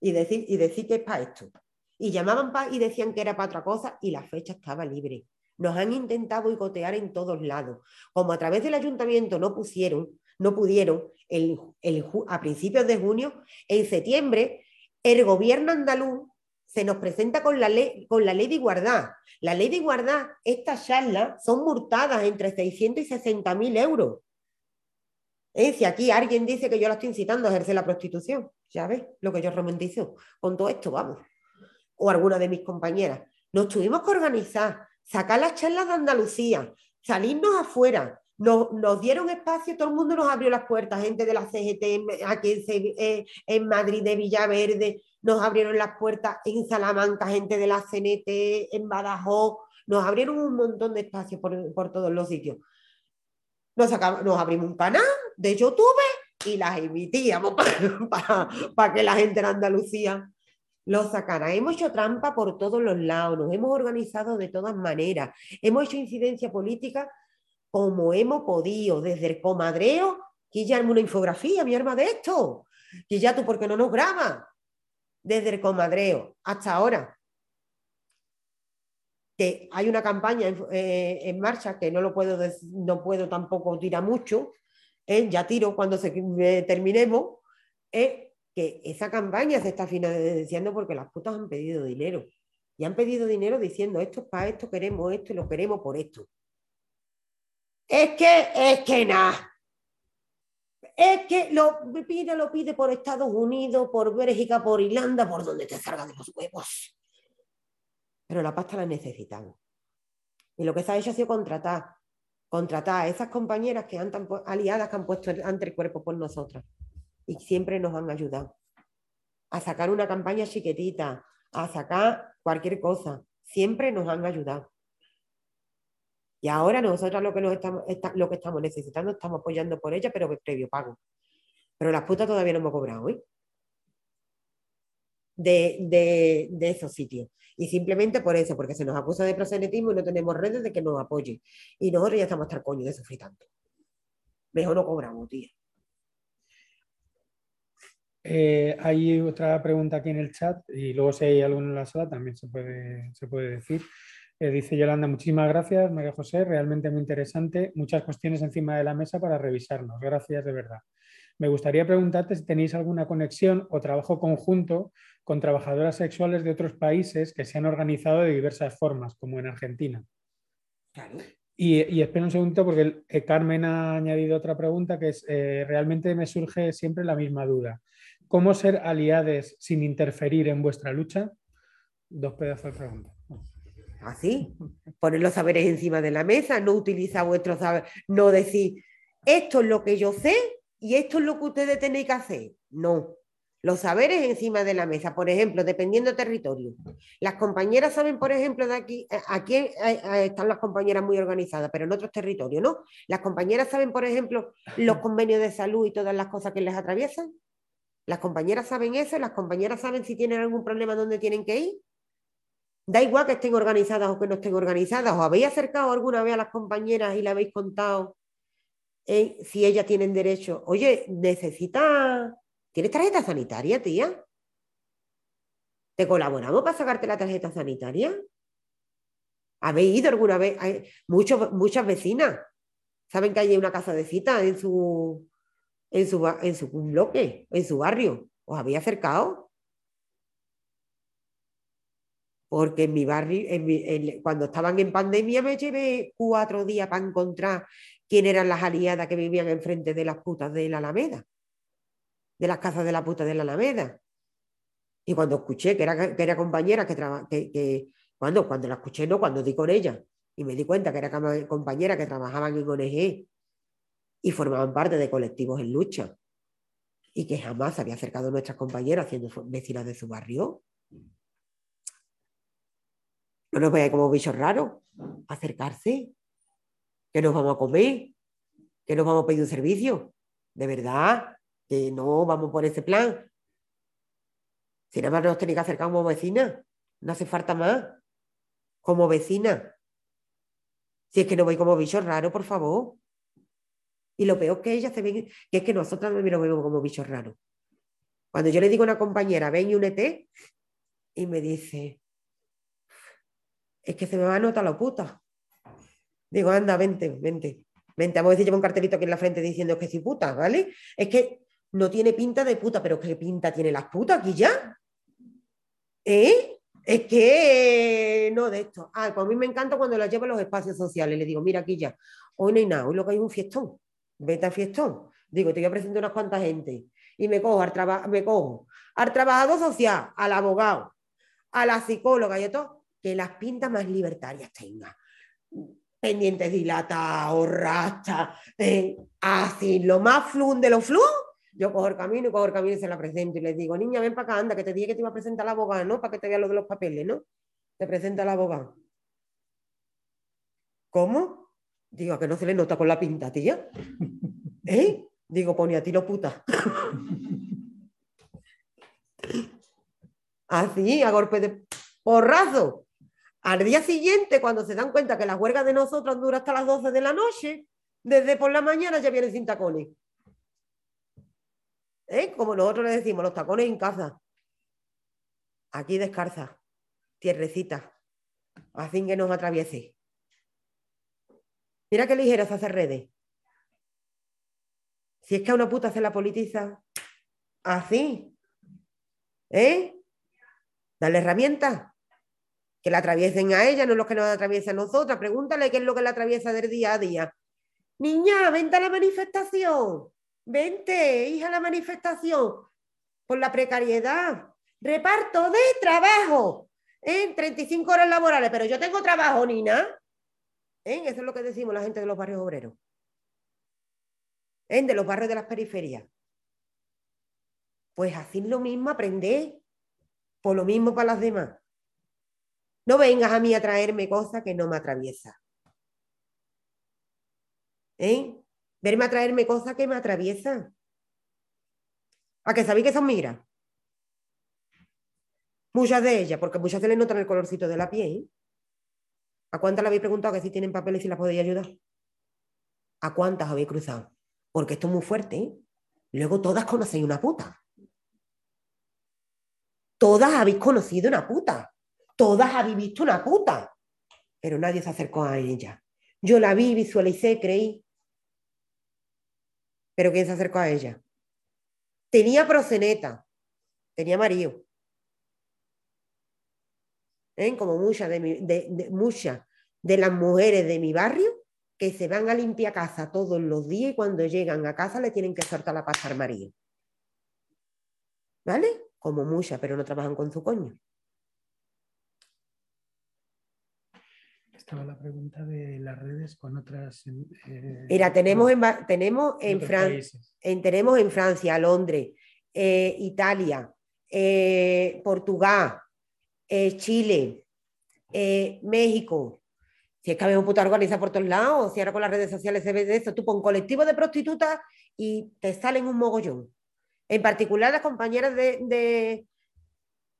Y decir, y decir que es para esto. Y llamaban para y decían que era para otra cosa y la fecha estaba libre. Nos han intentado boicotear en todos lados. Como a través del ayuntamiento no pusieron, no pudieron, el, a principios de junio, en septiembre, el gobierno andaluz se nos presenta con la ley, con la ley de igualdad. La ley de igualdad, estas charlas son multadas entre 600 y 60 mil euros. ¿Eh? Si aquí alguien dice que yo la estoy incitando a ejercer la prostitución, ya ves lo que yo romantizo con todo esto, vamos. O alguna de mis compañeras. Nos tuvimos que organizar, sacar las charlas de Andalucía, salirnos afuera. Nos, dieron espacio, todo el mundo nos abrió las puertas, gente de la CGT aquí en, eh, Madrid, de Villaverde, nos abrieron las puertas en Salamanca, gente de la CNT, en Badajoz, nos abrieron un montón de espacios por, todos los sitios. Nos, nos abrimos un canal de YouTube y las emitíamos para que la gente de Andalucía lo sacará. Hemos hecho trampa por todos los lados, nos hemos organizado de todas maneras, hemos hecho incidencia política como hemos podido, desde el comadreo, que ya una infografía, mi arma de esto, que ya tú, porque no nos graba? Desde el comadreo hasta ahora. Que hay una campaña en, eh, marcha que no lo puedo, no puedo tampoco tirar mucho, ¿eh? ya tiro cuando se, eh, terminemos, que esa campaña se está financiando porque las putas han pedido dinero. Y han pedido dinero diciendo, esto es para esto, queremos esto y lo queremos por esto. Es que, es que nada. Es que lo pide, lo pide por Estados Unidos, por Bélgica, por Irlanda, por donde te salga de los huevos. Pero la pasta la necesitamos. Y lo que se ha hecho ha sido contratar, contratar a esas compañeras que han aliadas que han puesto ante el cuerpo por nosotras y siempre nos han ayudado. A sacar una campaña chiquitita, a sacar cualquier cosa, siempre nos han ayudado. Y ahora nosotros lo que, estamos, necesitando, estamos apoyando por ella, pero previo pago. Pero las putas todavía no hemos cobrado, ¿eh? De, de, esos sitios. Y simplemente por eso, porque se nos acusa de proselitismo y no tenemos redes de que nos apoyen. Y nosotros ya estamos hasta el coño de sufrir tanto. Mejor no cobramos, tía.
Eh, hay otra pregunta aquí en el chat y luego si hay alguno en la sala también se puede, se puede decir. Eh, dice Yolanda, muchísimas gracias, María José, realmente muy interesante. Muchas cuestiones encima de la mesa para revisarnos. Gracias de verdad. Me gustaría preguntarte si tenéis alguna conexión o trabajo conjunto con trabajadoras sexuales de otros países que se han organizado de diversas formas, como en Argentina. Y, y, espera un segundo porque eh, Carmen ha añadido otra pregunta que es, realmente me surge siempre la misma duda. ¿Cómo ser aliades sin interferir en vuestra lucha? Dos pedazos de pregunta.
Así, poner los saberes encima de la mesa, no utilizar vuestros saberes, no decir, esto es lo que yo sé y esto es lo que ustedes tenéis que hacer. No, los saberes encima de la mesa, por ejemplo, dependiendo territorio. Las compañeras saben, por ejemplo, de aquí, eh, aquí eh, eh, están las compañeras muy organizadas, pero en otros territorios, ¿no? Las compañeras saben, por ejemplo, los convenios de salud y todas las cosas que les atraviesan. Las compañeras saben eso, las compañeras saben si tienen algún problema dónde tienen que ir. Da igual que estén organizadas o que no estén organizadas. ¿Os habéis acercado alguna vez a las compañeras y le habéis contado eh, si ellas tienen derecho. Oye, necesita. ¿Tienes tarjeta sanitaria, tía? ¿Te colaboramos para sacarte la tarjeta sanitaria? ¿Habéis ido alguna vez? Hay muchos, muchas vecinas saben que hay una casa de cita en su, en su, en su bloque, en su barrio. ¿Os habéis acercado? Porque en mi barrio, cuando estaban en pandemia, me llevé cuatro días para encontrar quién eran las aliadas que vivían enfrente de las putas de la Alameda, de las casas de la puta de la Alameda. Y cuando escuché que era, que era compañera que, que, que cuando, cuando la escuché, no, cuando di con ella, y me di cuenta que era compañera que trabajaban en ONG y formaban parte de colectivos en lucha y que jamás había acercado a nuestras compañeras siendo vecinas de su barrio. No nos veáis como bichos raros, acercarse, que nos vamos a comer, que nos vamos a pedir un servicio. De verdad, que no vamos por ese plan. Si nada más nos tenéis que acercar como vecina, no hace falta más. Como vecina. Si es que no voy como bichos raros, por favor. Y lo peor que ellas se ven, que es que nosotras no nos vemos como bichos raros. Cuando yo le digo a una compañera, ven y únete, y me dice, es que se me va a notar la puta. Digo, anda, vente, vente, vente. Vamos a decir, lleva un cartelito aquí en la frente diciendo que sí puta, ¿vale? Es que no tiene pinta de puta, pero ¿qué pinta tiene las putas aquí ya? ¿Eh? Es que no de esto. Ah, pues a mí me encanta cuando las llevo a los espacios sociales. Le digo, mira aquí ya, hoy no hay nada, hoy lo que hay es un fiestón. Vete a fiestón. Digo, te voy a presentar unas cuantas gente. Y me cojo al, me cojo al trabajador social, al abogado, a la psicóloga y a todo, que las pintas más libertarias tenga pendientes dilatados, rastas, eh, así, lo más flun de los flun. Yo cojo el camino y cojo el camino y se la presento y les digo, niña, ven para acá, anda, que te dije que te iba a presentar al abogado, ¿no? Para que te vea lo de los papeles, ¿no? Te presenta al abogado. ¿Cómo? Digo, que no se le nota con la pinta, tía. ¿Eh? Digo, pone a tiro puta. Así, a golpe de porrazo. Al día siguiente, cuando se dan cuenta que la huelga de nosotros dura hasta las 12 de la noche, desde por la mañana ya vienen sin tacones. ¿Eh? Como nosotros le decimos, los tacones en casa. Aquí descarza, tierrecita, así que nos atraviese. Mira qué ligera se hace redes. Si es que a una puta se la politiza, así. ¿Eh? Dale herramientas que la atraviesen a ella, no los que nos atraviesen a nosotras. Pregúntale qué es lo que la atraviesa del día a día. Niña, vente a la manifestación. Vente, hija, a la manifestación. Por la precariedad. Reparto de trabajo. En 35 horas laborales. Pero yo tengo trabajo, Nina. ¿En? Eso es lo que decimos la gente de los barrios obreros. ¿En? De los barrios de las periferias. Pues así lo mismo, aprender. Por lo mismo para las demás. No vengas a mí a traerme cosas que no me atraviesan. ¿Eh? Verme a traerme cosas que me atraviesan. ¿A que sabéis que son migras? Muchas de ellas, porque muchas se les notan el colorcito de la piel. ¿A cuántas le habéis preguntado que si tienen papeles y si las podéis ayudar? ¿A cuántas habéis cruzado? Porque esto es muy fuerte. ¿eh? Luego todas conocéis una puta. Todas habéis conocido una puta. Todas habéis visto una puta, pero nadie se acercó a ella. Yo la vi, visualicé, creí. Pero ¿quién se acercó a ella? Tenía proceneta, tenía marido. ¿Eh? Como muchas de, de, muchas de las mujeres de mi barrio que se van a limpiar casa todos los días y cuando llegan a casa le tienen que soltar la pasta al marido. ¿Vale? Como muchas, pero no trabajan con su coño.
Estaba la pregunta de las redes con otras.
Eh, Mira, tenemos en, tenemos en, Francia, tenemos en Francia, Londres, eh, Italia, eh, Portugal, Chile, México. Si es que habemos puta organizada por todos lados, si ahora con las redes sociales se ve de eso, tú pon colectivo de prostitutas y te salen un mogollón. En particular, las compañeras de, de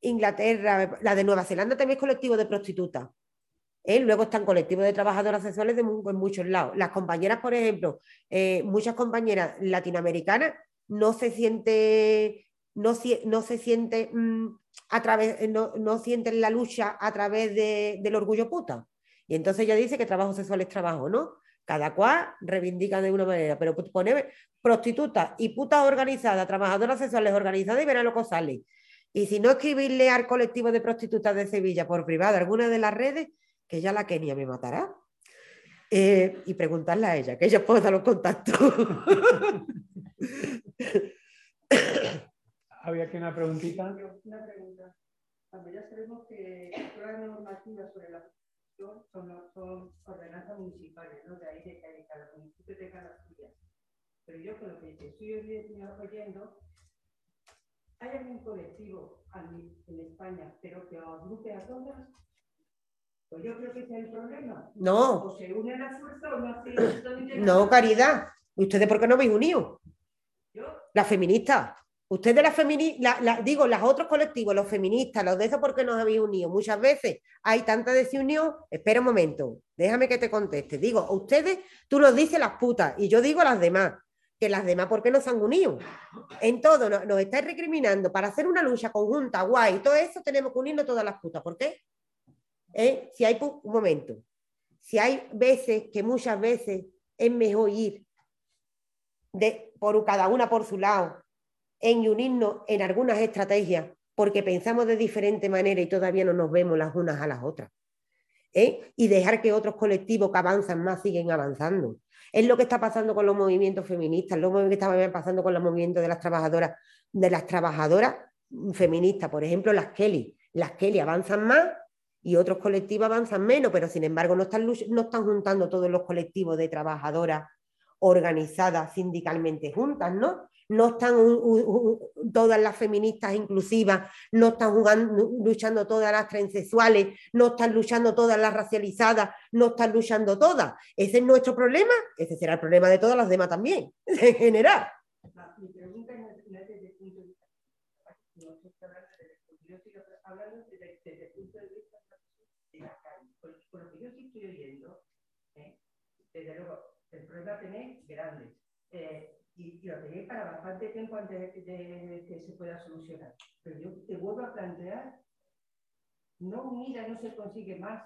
Inglaterra, la de Nueva Zelanda también es colectivo de prostitutas ¿eh? Luego están colectivos de trabajadoras sexuales de en muchos lados. Las compañeras, por ejemplo, eh, muchas compañeras latinoamericanas no se siente, no, se siente mm, a través, no, no, sienten la lucha a través del orgullo puta. Y entonces ella dice que trabajo sexual es trabajo, ¿no? Cada cual reivindica de una manera, pero poner prostituta y puta organizada, trabajadoras sexuales organizadas y verá lo que sale. Y si no escribirle al colectivo de prostitutas de Sevilla por privado alguna de las redes, que ya la Kenia me matará. Eh, y preguntarle a ella, que ella pueda dar los contactos.
Había aquí una preguntita.
Una pregunta. Cuando ya sabemos que todas las normativas sobre la son, son ordenanzas municipales, ¿no? De ahí de cada municipio tenga las suyas. Pero yo con lo que estoy oyendo, ¿hay algún colectivo en España, pero que agrupe a todas? Pues yo creo que ese es el problema.
No.
O se unen a fuerza o no hacen
No, caridad. ¿Ustedes por qué no habéis unido?
¿Yo?
Las feministas. Ustedes las feministas, la, digo, los otros colectivos, los feministas, los de eso, ¿por qué nos habéis unido? Muchas veces hay tanta desunión. Espera un momento, déjame que te conteste. Digo, ustedes, tú nos dices las putas y yo digo las demás. Que las demás, ¿por qué no se han unido? En todo, nos, nos estáis recriminando para hacer una lucha conjunta, guay, todo eso tenemos que unirnos todas las putas. ¿Por qué? ¿Eh? Si hay, un momento, si hay veces que muchas veces es mejor ir de, por cada una por su lado, en unirnos en algunas estrategias, porque pensamos de diferente manera y todavía no nos vemos las unas a las otras. ¿eh? Y dejar que otros colectivos que avanzan más siguen avanzando. Es lo que está pasando con los movimientos feministas, lo que está pasando con los movimientos de las trabajadoras, de las trabajadoras feministas, por ejemplo, las Kelly. Las Kelly avanzan más y otros colectivos avanzan menos, pero sin embargo no están, no están juntando todos los colectivos de trabajadoras organizadas sindicalmente juntas, ¿no? No están todas las feministas inclusivas, no están luchando todas las transexuales, no están luchando todas las racializadas, no están luchando todas. Ese es nuestro problema, ese será el problema de todas las demás también, en general.
Mi pregunta es desde el punto de vista, hablando desde el punto de vista lo que yo sí estoy oyendo, ¿eh? desde luego, el problema tenéis grande. Eh, y, lo tenéis para bastante tiempo antes de, que se pueda solucionar. Pero yo te vuelvo a plantear, no unida no se consigue más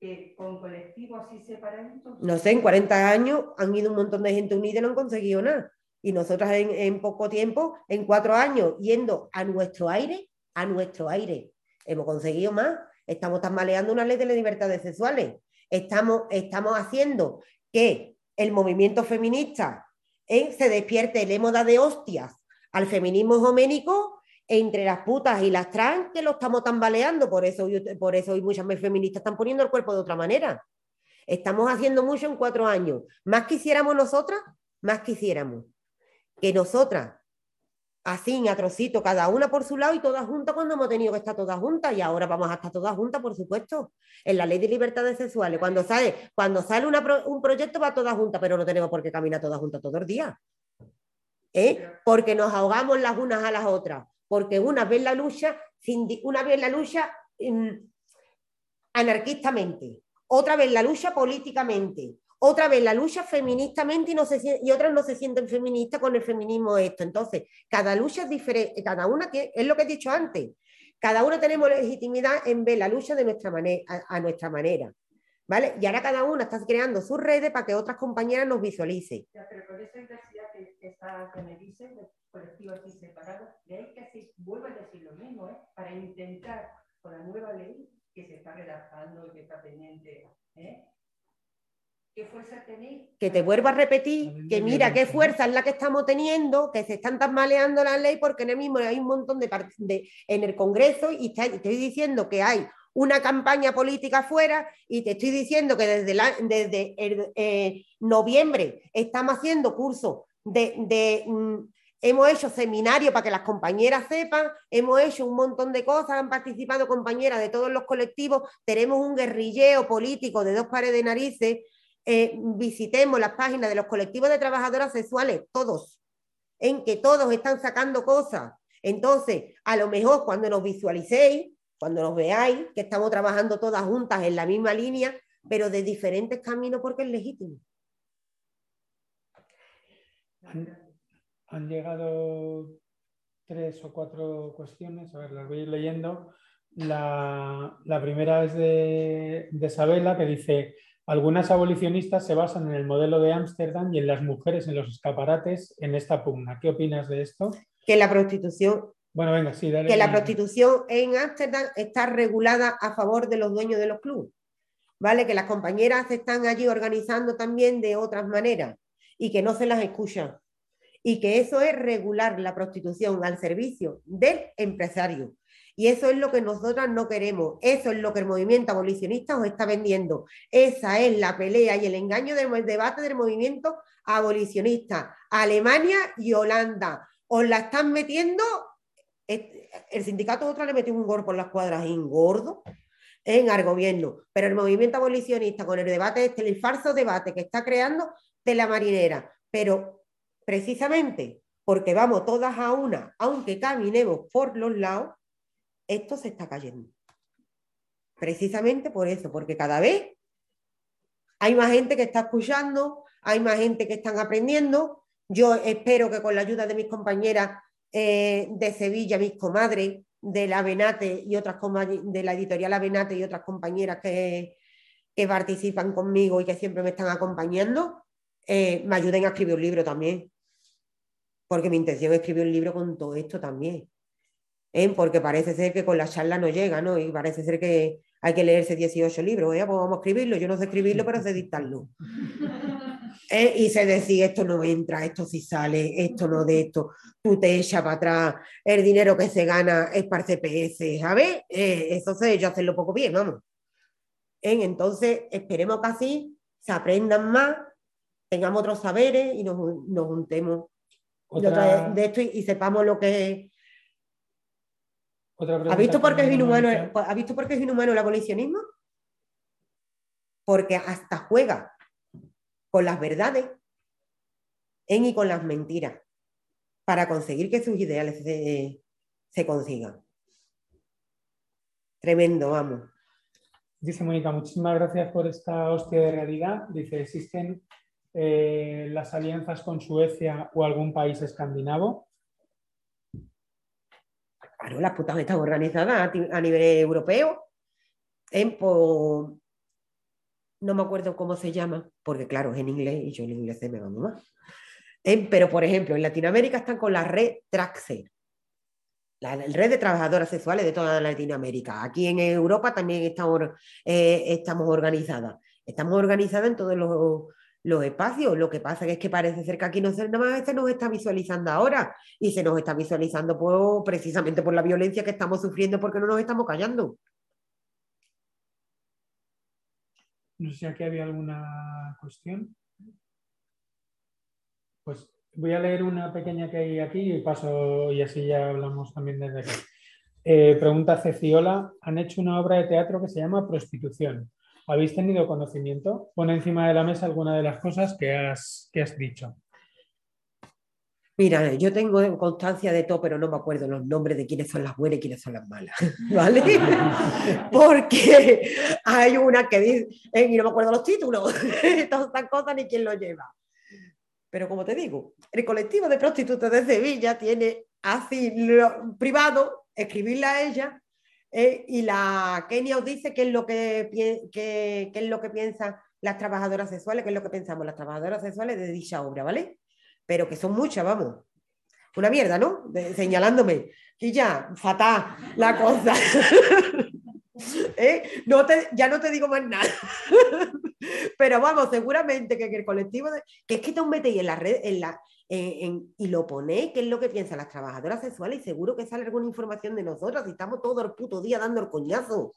que con colectivos así separaditos.
No sé, en 40 años han ido un montón de gente unida y no han conseguido nada. Y nosotras en, en poco tiempo, en cuatro años, yendo a nuestro aire, a nuestro aire, hemos conseguido más Estamos tambaleando una ley de libertades sexuales. Estamos, estamos haciendo que el movimiento feminista ¿eh? se despierte, le hemos de hostias al feminismo homénico entre las putas y las trans que lo estamos tambaleando. Por eso, por eso hoy muchas feministas están poniendo el cuerpo de otra manera. Estamos haciendo mucho en cuatro años. Más quisiéramos nosotras, más quisiéramos que nosotras así a trocito, cada una por su lado y todas juntas cuando hemos tenido que estar todas juntas y ahora vamos a estar todas juntas, por supuesto. En la ley de libertades sexuales, cuando sale, cuando sale un proyecto va todas juntas, pero no tenemos por qué caminar todas juntas todos los días. ¿Eh? Porque nos ahogamos las unas a las otras, porque una vez la lucha, una vez la lucha mm, anarquistamente, otra vez la lucha políticamente, otra vez la lucha feministamente y, no se, y otras no se sienten feministas con el feminismo esto. Entonces, cada lucha es diferente, cada una tiene, es lo que he dicho antes, cada una tenemos legitimidad en ver la lucha de nuestra manera, a, nuestra manera. ¿Vale? Y ahora cada una está creando sus redes para que otras compañeras nos visualicen.
Ya, pero con esa intensidad que, está, que me dice, de colectivos así separados, de ahí que vuelvo a decir lo mismo, ¿eh? para intentar con la nueva ley que se está redactando y que está pendiente, ¿eh? ¿Qué fuerza tenéis?
Que te vuelvo a repetir que mira qué fuerza es la que estamos teniendo, que se están tambaleando la ley porque en el mismo hay un montón de, de en el Congreso y te estoy diciendo que hay una campaña política afuera y te estoy diciendo que desde, desde eh, noviembre estamos haciendo cursos de, mm, hemos hecho seminarios para que las compañeras sepan, hemos hecho un montón de cosas, han participado compañeras de todos los colectivos, tenemos un guerrilleo político de dos pares de narices eh, visitemos las páginas de los colectivos de trabajadoras sexuales, todos, en que todos están sacando cosas. Entonces, a lo mejor cuando nos visualicéis, cuando nos veáis, que estamos trabajando todas juntas en la misma línea, pero de diferentes caminos porque es legítimo.
Han, llegado tres o cuatro cuestiones, a ver, las voy a ir leyendo. La, la primera es de, de Isabela, que dice, algunas abolicionistas se basan en el modelo de Ámsterdam y en las mujeres en los escaparates en esta pugna. ¿Qué opinas de esto?
Que la prostitución,
Bueno, venga, sí, dale.
que la prostitución en Ámsterdam está regulada a favor de los dueños de los clubes. ¿Vale? Que las compañeras se están allí organizando también de otras maneras y que no se las escuchan. Y que eso es regular la prostitución al servicio del empresario. Y eso es lo que nosotras no queremos. Eso es lo que el movimiento abolicionista os está vendiendo. Esa es la pelea y el engaño del debate del movimiento abolicionista. Alemania y Holanda. Os la están metiendo. El sindicato otra le metió un gol por las cuadras engordo en al gobierno. Pero el movimiento abolicionista, con el debate este, el falso debate que está creando de la marinera. Pero precisamente porque vamos todas a una, aunque caminemos por los lados, esto se está cayendo. Precisamente por eso, porque cada vez hay más gente que está escuchando, hay más gente que están aprendiendo. Yo espero que con la ayuda de mis compañeras eh, de Sevilla, mis comadres de la Benate y otras de la editorial Avenate y otras compañeras que, que, participan conmigo y que siempre me están acompañando, eh, me ayuden a escribir un libro también. Porque mi intención es escribir un libro con todo esto también. ¿Eh? porque parece ser que con la charla no llega, ¿no? Y parece ser que hay que leerse 18 libros, ¿eh? pues vamos a escribirlo, yo no sé escribirlo, pero sé dictarlo. ¿Eh? Y se decir, esto no entra, esto sí sale, esto no de esto, tú te echas para atrás, el dinero que se gana es para CPS, ¿sabes? Eh, eso sé yo hacerlo poco bien, vamos. ¿Eh? Entonces, esperemos que así se aprendan más, tengamos otros saberes y nos, nos juntemos
Otra-
de esto y, y sepamos lo que es
Otra
¿Ha visto, por qué es inhumano,
hecho.
¿Ha visto por qué es inhumano el abolicionismo? Porque hasta juega con las verdades en y con las mentiras para conseguir que sus ideales se, se consigan. Tremendo, vamos.
Dice Mónica, muchísimas gracias por esta hostia de realidad. Dice, ¿existen eh, las alianzas con Suecia o algún país escandinavo?
Claro, las putas están organizadas a, nivel europeo. En, por- no me acuerdo cómo se llama, porque claro, es en inglés y yo el inglés se me va muy mal. En- pero, por ejemplo, en Latinoamérica están con la red Traxer, la, red de trabajadoras sexuales de toda Latinoamérica. Aquí en Europa también estamos, eh, estamos organizadas. Estamos organizadas en todos los, los espacios. Lo que pasa es que parece ser que aquí no se, nada más se nos está visualizando ahora y se nos está visualizando precisamente por la violencia que estamos sufriendo porque no nos estamos callando.
No sé si aquí había alguna cuestión. Pues voy a leer una pequeña que hay aquí y paso y así ya hablamos también desde aquí. Eh, pregunta Ceciola, han hecho una obra de teatro que se llama Prostitución. ¿Habéis tenido conocimiento? Pone encima de la mesa alguna de las cosas que has, que has dicho.
Mira, yo tengo constancia de todo, pero no me acuerdo los nombres de quiénes son las buenas y quiénes son las malas, ¿vale? Porque hay una que dice, eh, y no me acuerdo los títulos, todas estas cosas ni quién lo lleva. Pero como te digo, el colectivo de prostitutas de Sevilla tiene así lo- privado, escribirla a ella, eh, y la Kenia os dice qué es lo que, qué- qué es lo que piensan las trabajadoras sexuales, qué es lo que pensamos las trabajadoras sexuales de dicha obra, ¿vale? pero que son muchas, vamos. Una mierda, ¿no? De- señalándome. Y ya, fatal la cosa. ¿Eh? No te- ya no te digo más nada. pero vamos, seguramente que, que el colectivo, de- que es que te metéis en la red en la, en- en- y lo ponéis, qué es lo que piensan las trabajadoras sexuales, y seguro que sale alguna información de nosotros y estamos todo el puto día dando el coñazo.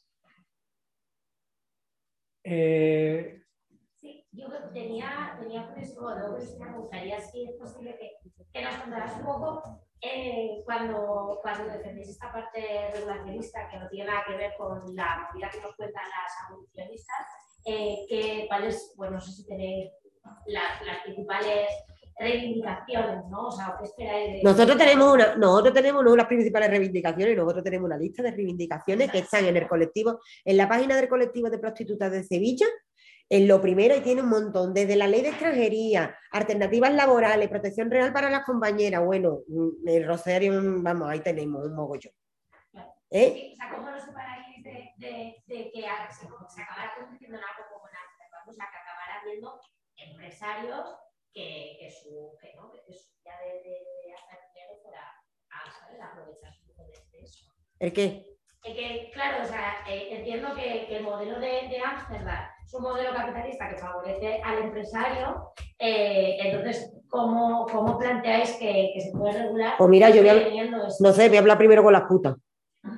Eh,
Sí, yo tenía, tenía curiosidad, me gustaría si es posible que, que nos contaras un poco eh, cuando, cuando defendéis esta parte regulacionista que no tiene nada que ver con la movida que nos cuentan las abolicionistas, eh, que, cuáles, bueno, no sé si tenéis las, las principales reivindicaciones, ¿no? O sea, ¿qué esperáis de
Nosotros tenemos una, nosotros tenemos una de las principales reivindicaciones, nosotros tenemos una lista de reivindicaciones que están en el colectivo, en la página del colectivo de prostitutas de Sevilla, en lo primero y tiene un montón, desde la ley de extranjería, alternativas laborales, protección real para las compañeras, bueno, mm, el rosario, mm, vamos, ahí tenemos un mogollón. ¿Eh?
Sí, o sea, ¿cómo lo separáis de, de, de que se, se acabara convirtiendo en algo como una o sea, que acabara viendo empresarios que, que su, que, ¿no? que su de, de, de hacer dinero fuera a ¿sabes? aprovecharse un poco de, de eso.
¿El qué?
Es que, claro, o sea, eh, entiendo que, que el modelo de, Ámsterdam es un modelo capitalista que favorece al empresario. eh, entonces, ¿cómo, ¿cómo planteáis que, que se puede regular?
Pues mira, yo voy a-? No sé, voy a hablar primero con las putas.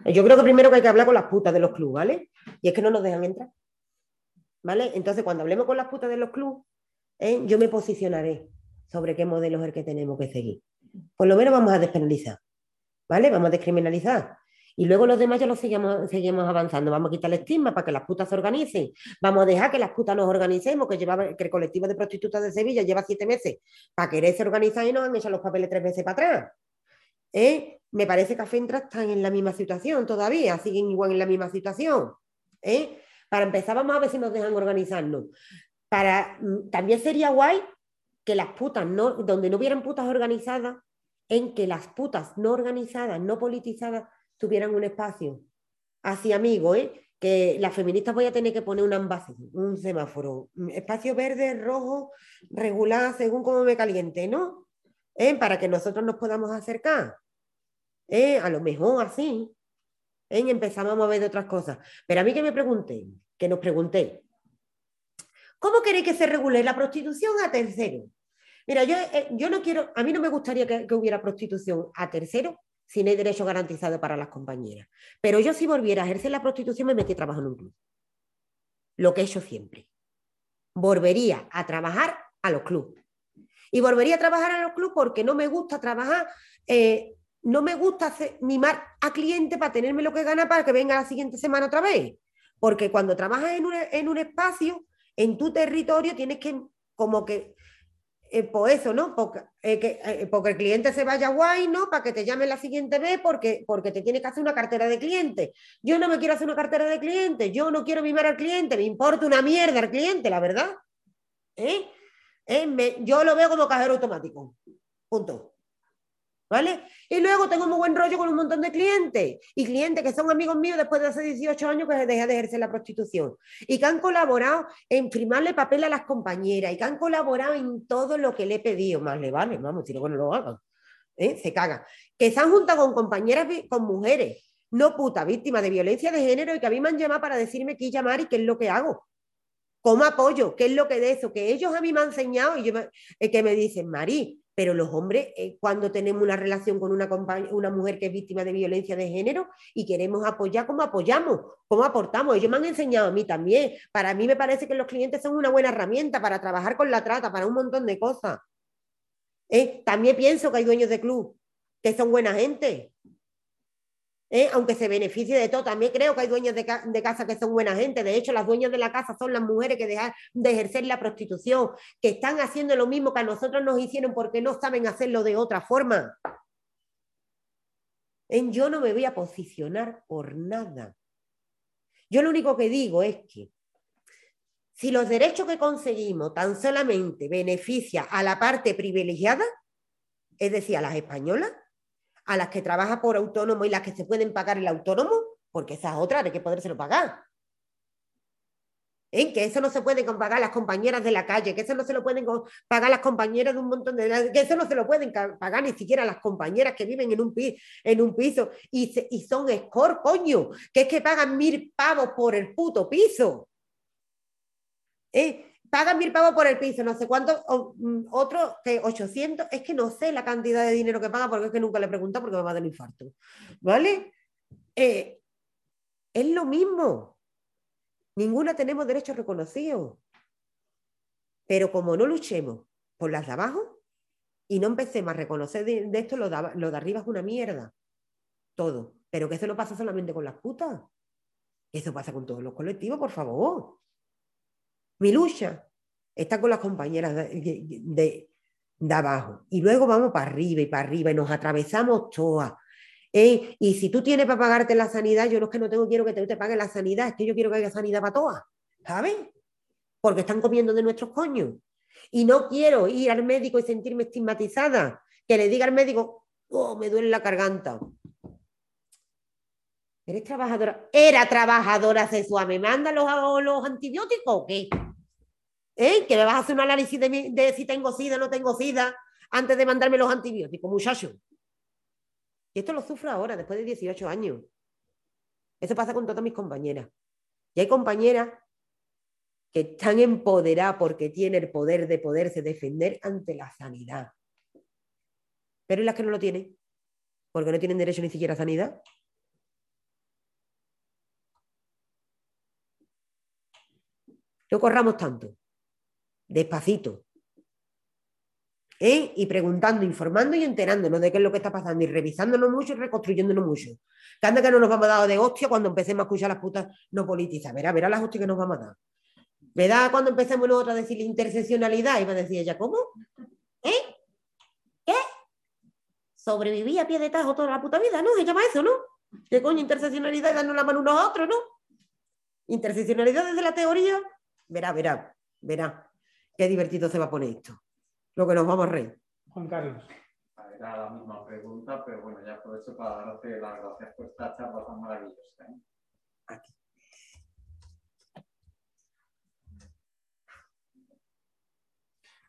Yo creo que primero que hay que hablar con las putas de los clubes, ¿vale? Y es que no nos dejan entrar. ¿Vale? Entonces, cuando hablemos con las putas de los clubes, ¿eh? yo me posicionaré sobre qué modelo es el que tenemos que seguir. Por lo menos vamos a despenalizar, ¿vale? Vamos a descriminalizar. Y luego los demás ya los seguimos, seguimos avanzando. Vamos a quitar el estigma para que las putas se organicen. Vamos a dejar que las putas nos organicemos, que, llevaba, que el colectivo de prostitutas de Sevilla lleva siete meses para quererse organizar y nos han echado los papeles tres veces para atrás. ¿eh? Me parece que Afentra están en la misma situación todavía, siguen igual en la misma situación. ¿eh? Para empezar, vamos a ver si nos dejan organizarnos. Para, mm, también sería guay que las putas, no, donde no hubieran putas organizadas, en que las putas no organizadas, no politizadas, tuvieran un espacio. Así, amigo, ¿eh? que las feministas voy a tener que poner un envase, un semáforo, mm, espacio verde, rojo, regular según cómo me caliente, ¿no? ¿eh? para que nosotros nos podamos acercar. ¿eh? A lo mejor así. ¿eh? Empezamos a mover de otras cosas. Pero a mí que me pregunté, que nos pregunté, ¿cómo queréis que se regule la prostitución a tercero? Mira, yo, eh, yo no quiero, a mí no me gustaría que, hubiera prostitución a tercero si no hay derecho garantizado para las compañeras. Pero yo si volviera a ejercer la prostitución me metí a trabajar en un club. Lo que he hecho siempre. Volvería a trabajar a los clubes. Y volvería a trabajar a los clubes porque no me gusta trabajar, eh, no me gusta hacer- mimar a cliente para tenerme lo que gana para que venga la siguiente semana otra vez. Porque cuando trabajas en un espacio, en tu territorio, tienes que como que, eh, pues eso, ¿no? Porque, eh, eh, porque el cliente se vaya guay, ¿no? Para que te llame la siguiente vez porque, porque te tienes que hacer una cartera de clientes. Yo no me quiero hacer una cartera de clientes, yo no quiero mimar al cliente, me importa una mierda al cliente, la verdad. Me- yo lo veo como cajero automático. Punto. ¿Vale? Y luego tengo muy buen rollo con un montón de clientes y clientes que son amigos míos después de hace 18 años que dejé de ejercer la prostitución y que han colaborado en firmarle papel a las compañeras y que han colaborado en todo lo que le he pedido. Más le vale, vamos, si luego no lo hagan. ¿eh? Se cagan. Que se han juntado con compañeras, con mujeres, no puta, víctimas de violencia de género y que a mí me han llamado para decirme qué llamar y qué es lo que hago. ¿Cómo apoyo? ¿Qué es lo que de eso? Que ellos a mí me han enseñado y yo me- eh, que me dicen, Marí, pero los hombres, eh, cuando tenemos una relación con una, mujer que es víctima de violencia de género y queremos apoyar, ¿cómo apoyamos? ¿Cómo aportamos? Ellos me han enseñado a mí también. Para mí me parece que los clientes son una buena herramienta para trabajar con la trata, para un montón de cosas. Eh, También pienso que hay dueños de club que son buena gente. ¿Eh? aunque se beneficie de todo, también creo que hay dueños de, ca- de casa que son buena gente. De hecho, las dueñas de la casa son las mujeres que dejan de ejercer la prostitución, que están haciendo lo mismo que a nosotros nos hicieron porque no saben hacerlo de otra forma. Yo no me voy a posicionar por nada. Yo lo único que digo es que si los derechos que conseguimos tan solamente beneficia a la parte privilegiada, es decir, a las españolas, a las que trabajan por autónomo y las que se pueden pagar el autónomo, porque esa es otra, hay que podérselo pagar. ¿Eh? Que eso no se puede pagar las compañeras de la calle, que eso no se lo pueden pagar las compañeras de un montón de... que eso no se lo pueden pagar ni siquiera las compañeras que viven en un, pi- en un piso y, y son score, coño, que es que pagan mil pavos por el puto piso. ¿Eh? Pagan mil pavos por el piso, no sé cuánto, mm, otro que 800, es que no sé la cantidad de dinero que paga porque es que nunca le he preguntado porque me va a dar un infarto. ¿Vale? Eh, es lo mismo. Ninguna tenemos derechos reconocidos. Pero como no luchemos por las de abajo y no empecemos a reconocer de, esto, lo de, lo de arriba es una mierda. Todo. Pero que eso no pasa solamente con las putas. Eso pasa con todos los colectivos, por favor. Mi lucha está con las compañeras de, abajo. Y luego vamos para arriba y para arriba y nos atravesamos todas. ¿eh? Y si tú tienes para pagarte la sanidad, yo no que no tengo, quiero que te, te pague la sanidad, es que yo quiero que haya sanidad para todas, ¿sabes? Porque están comiendo de nuestros coños. Y no quiero ir al médico y sentirme estigmatizada, que le diga al médico, oh, me duele la garganta. ¿Eres trabajadora? Era trabajadora sexual. ¿Me manda los, los antibióticos o qué? ¿Eh? Que me vas a hacer un análisis de, de si tengo sida o no tengo sida antes de mandarme los antibióticos, muchacho. Y esto lo sufro ahora, después de 18 años. Eso pasa con todas mis compañeras. Y hay compañeras que están empoderadas porque tienen el poder de poderse defender ante la sanidad. Pero ¿y las que no lo tienen? Porque no tienen derecho ni siquiera a sanidad. No corramos tanto. Despacito. ¿Eh? Y preguntando, informando y enterándonos de qué es lo que está pasando y revisándonos mucho y reconstruyéndonos mucho. Que anda que no nos vamos a dar de hostia cuando empecemos a escuchar las putas no politizas. Verá, verá las hostias que nos vamos a dar. Verá cuando empecemos nosotros a decir interseccionalidad va a decir ella, ¿cómo? ¿Eh? ¿Qué? Sobreviví a pie de tajo toda la puta vida, ¿no? Se llama eso, ¿no? ¿Qué coño interseccionalidad y darnos la mano unos a otros, ¿no? Interseccionalidad desde la teoría verá, verá, verá. Qué divertido se va a poner esto. Lo que nos vamos a reír.
Juan Carlos.
Era la misma pregunta, pero bueno, ya aprovecho para darte las gracias por esta charla tan maravillosa. ¿eh?
Aquí.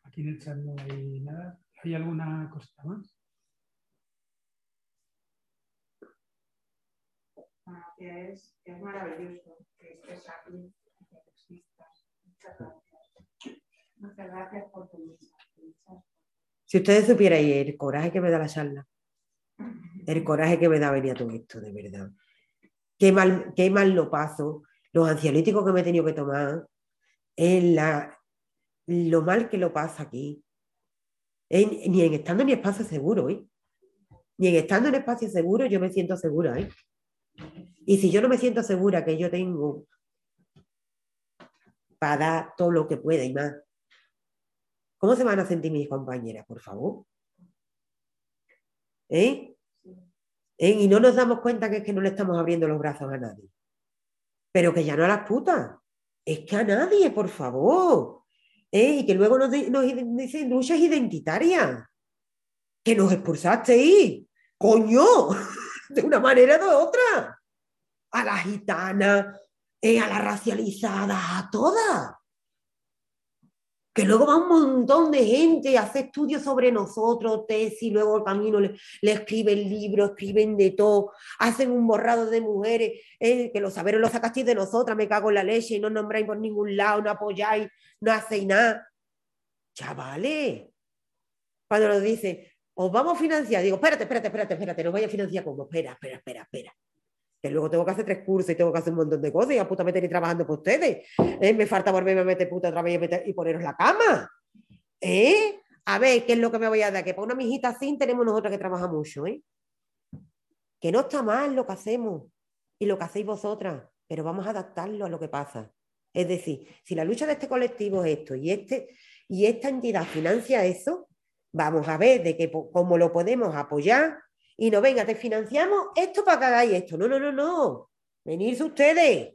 Aquí en el chat no hay nada. ¿Hay alguna cosita más?
Ah, que es, es maravilloso que estés aquí. Muchas gracias. Por tu.
Si ustedes supieran el coraje que me da la charla, el coraje que me da venir a todo esto, de verdad. Qué mal, qué mal lo paso, los ansiolíticos que me he tenido que tomar, la, lo mal que lo pasa aquí. Ni en estando en espacio seguro, ¿eh? Ni en estando en espacio seguro yo me siento segura, ¿eh? Y si yo no me siento segura que yo tengo para dar todo lo que pueda y más, ¿cómo se van a sentir mis compañeras, por favor? ¿Eh? ¿Eh? Y no nos damos cuenta que es que no le estamos abriendo los brazos a nadie. Pero que ya no a las putas. Es que a nadie, por favor. ¿Eh? Y que luego nos, nos dicen luchas identitarias. Que nos expulsasteis. Coño. De una manera o de otra. A la gitana, eh, a la racializada, a todas. Que luego va un montón de gente a hacer estudios sobre nosotros, tesis, luego el camino le, le escriben libros, escriben de todo, hacen un borrado de mujeres, eh, que los saberes los sacasteis de nosotras, me cago en la leche y no nombráis por ningún lado, no apoyáis, no hacéis nada. Chavales, cuando nos dicen, os vamos a financiar, digo, espérate, espérate, espérate, espérate, nos vaya a financiar como, espera, espera, espera, espera que luego tengo que hacer tres cursos y tengo que hacer un montón de cosas y a puta meter y trabajando por ustedes. ¿Eh? Me falta volverme a meter puta otra vez y, poneros la cama. ¿Eh? A ver, ¿qué es lo que me voy a dar? Que para una mijita así tenemos nosotros que trabajar mucho, ¿eh? Que no está mal lo que hacemos y lo que hacéis vosotras, pero vamos a adaptarlo a lo que pasa. Es decir, si la lucha de este colectivo es esto y, este, y esta entidad financia eso, vamos a ver de que, cómo lo podemos apoyar y no, venga, te financiamos esto para que hagáis esto. No, no, no, no. Venirse ustedes.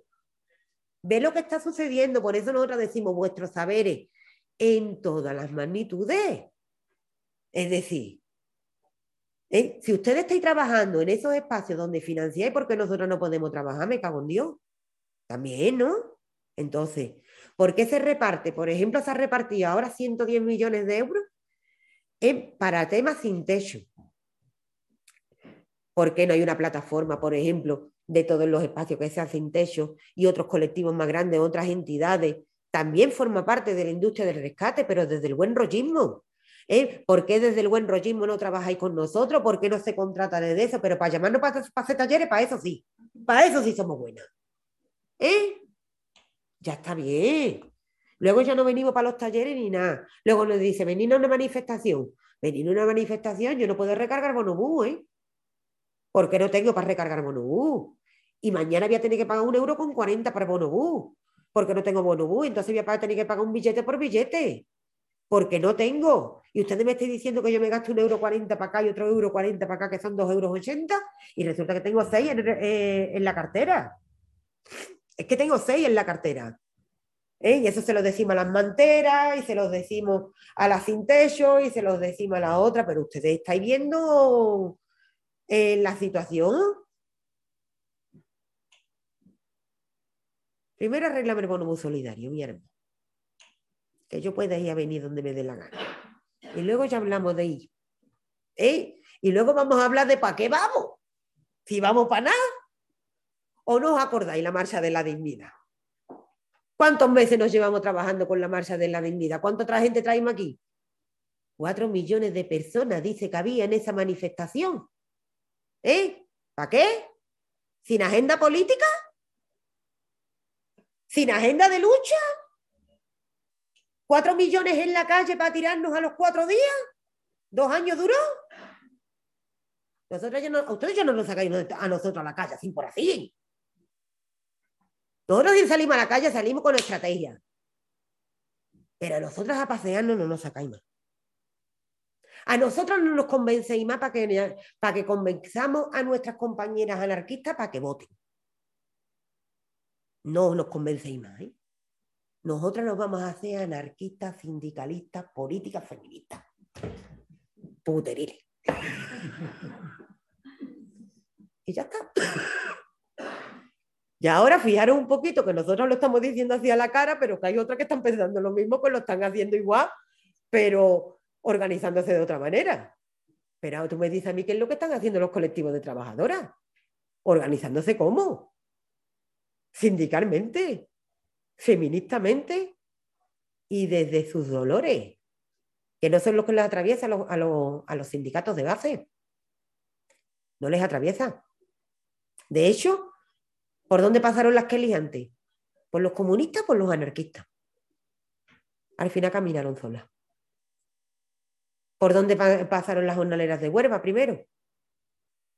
Ve lo que está sucediendo. Por eso nosotros decimos vuestros saberes en todas las magnitudes. Es decir, ¿eh? si ustedes estáis trabajando en esos espacios donde financiáis porque nosotros no podemos trabajar, me cago en Dios. También, ¿no? Entonces, ¿por qué se reparte? Por ejemplo, se ha repartido ahora 110 millones de euros para temas sin techo. ¿Por qué no hay una plataforma, por ejemplo, de todos los espacios que se hacen techo y otros colectivos más grandes, otras entidades? También forma parte de la industria del rescate, pero desde el buen rollismo. ¿Eh? ¿Por qué desde el buen rollismo no trabajáis con nosotros? ¿Por qué no se contrata desde eso? Pero para llamarnos para, para hacer talleres, para eso sí. Para eso sí somos buenas. ¿Eh? Ya está bien. Luego ya no venimos para los talleres ni nada. Luego nos dice, venid a una manifestación. Venid a una manifestación, yo no puedo recargar bonobús, ¿eh? Porque no tengo para recargar bonobús. Y mañana voy a tener que pagar un euro con 40 para bonobús, porque no tengo bonobús. Entonces voy a tener que pagar un billete por billete. porque no tengo. Y ustedes me están diciendo que yo me gasto un euro 40 para acá y otro euro 40 para acá, que son dos euros 80, y resulta que tengo seis en, eh, en la cartera. Es que tengo seis en la cartera. ¿eh? Y eso se lo decimos a las manteras, y se los decimos a las sin y se los decimos a la otra, pero ustedes estáis viendo eh, la situación. Primero arreglame el bono solidario, mi hermano. Que yo pueda ir a venir donde me dé la gana. Y luego ya hablamos de ir. ¿eh? Y luego vamos a hablar de para qué vamos. Si vamos para nada. ¿O no os acordáis la marcha de la dignidad? ¿Cuántos meses nos llevamos trabajando con la marcha de la dignidad? ¿Cuánta otra gente traemos aquí? Cuatro millones de personas, dice que había en esa manifestación. ¿Eh? ¿Para qué? ¿Sin agenda política? ¿Sin agenda de lucha? ¿Cuatro millones en la calle para tirarnos a los cuatro días? ¿Dos años duró? Nosotros no, ustedes ya no nos sacáis a nosotros a la calle, así por así. Nosotros si salimos a la calle salimos con estrategia. Pero a nosotros a pasearnos no nos sacáis más. A nosotros no nos convencéis más para que, para que convenzamos a nuestras compañeras anarquistas para que voten. No nos convencéis más. ¿eh? Nosotras nos vamos a hacer anarquistas, sindicalistas, políticas, feministas. Puteriles. Y ya está. Y ahora fijaros un poquito que nosotros lo estamos diciendo hacia la cara, pero que hay otras que están pensando lo mismo, pues lo están haciendo igual, pero organizándose de otra manera. Pero tú me dices a mí qué es lo que están haciendo los colectivos de trabajadoras. ¿Organizándose cómo? Sindicalmente, feministamente y desde sus dolores, que no son los que les atraviesa a los, a los sindicatos de base. No les atraviesa. De hecho, ¿Por dónde pasaron las Kelly antes? ¿Por los comunistas por los anarquistas? Al final caminaron solas. ¿Por dónde pasaron las jornaleras de Huerva primero?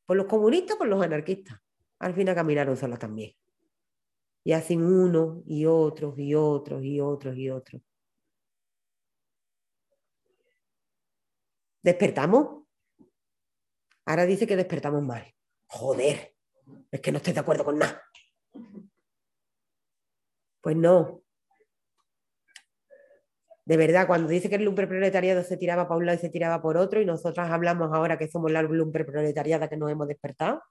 ¿Por los comunistas o por los anarquistas? Al final caminaron solas también. Y hacen unos y otros y otros y otros y otros. ¿Despertamos? Ahora dice que despertamos mal. Joder, es que no estoy de acuerdo con nada. Pues no. De verdad, cuando dice que el lumbre proletariado se tiraba para un lado y se tiraba por otro, y nosotras hablamos ahora que somos la lumbre proletariada que nos hemos despertado,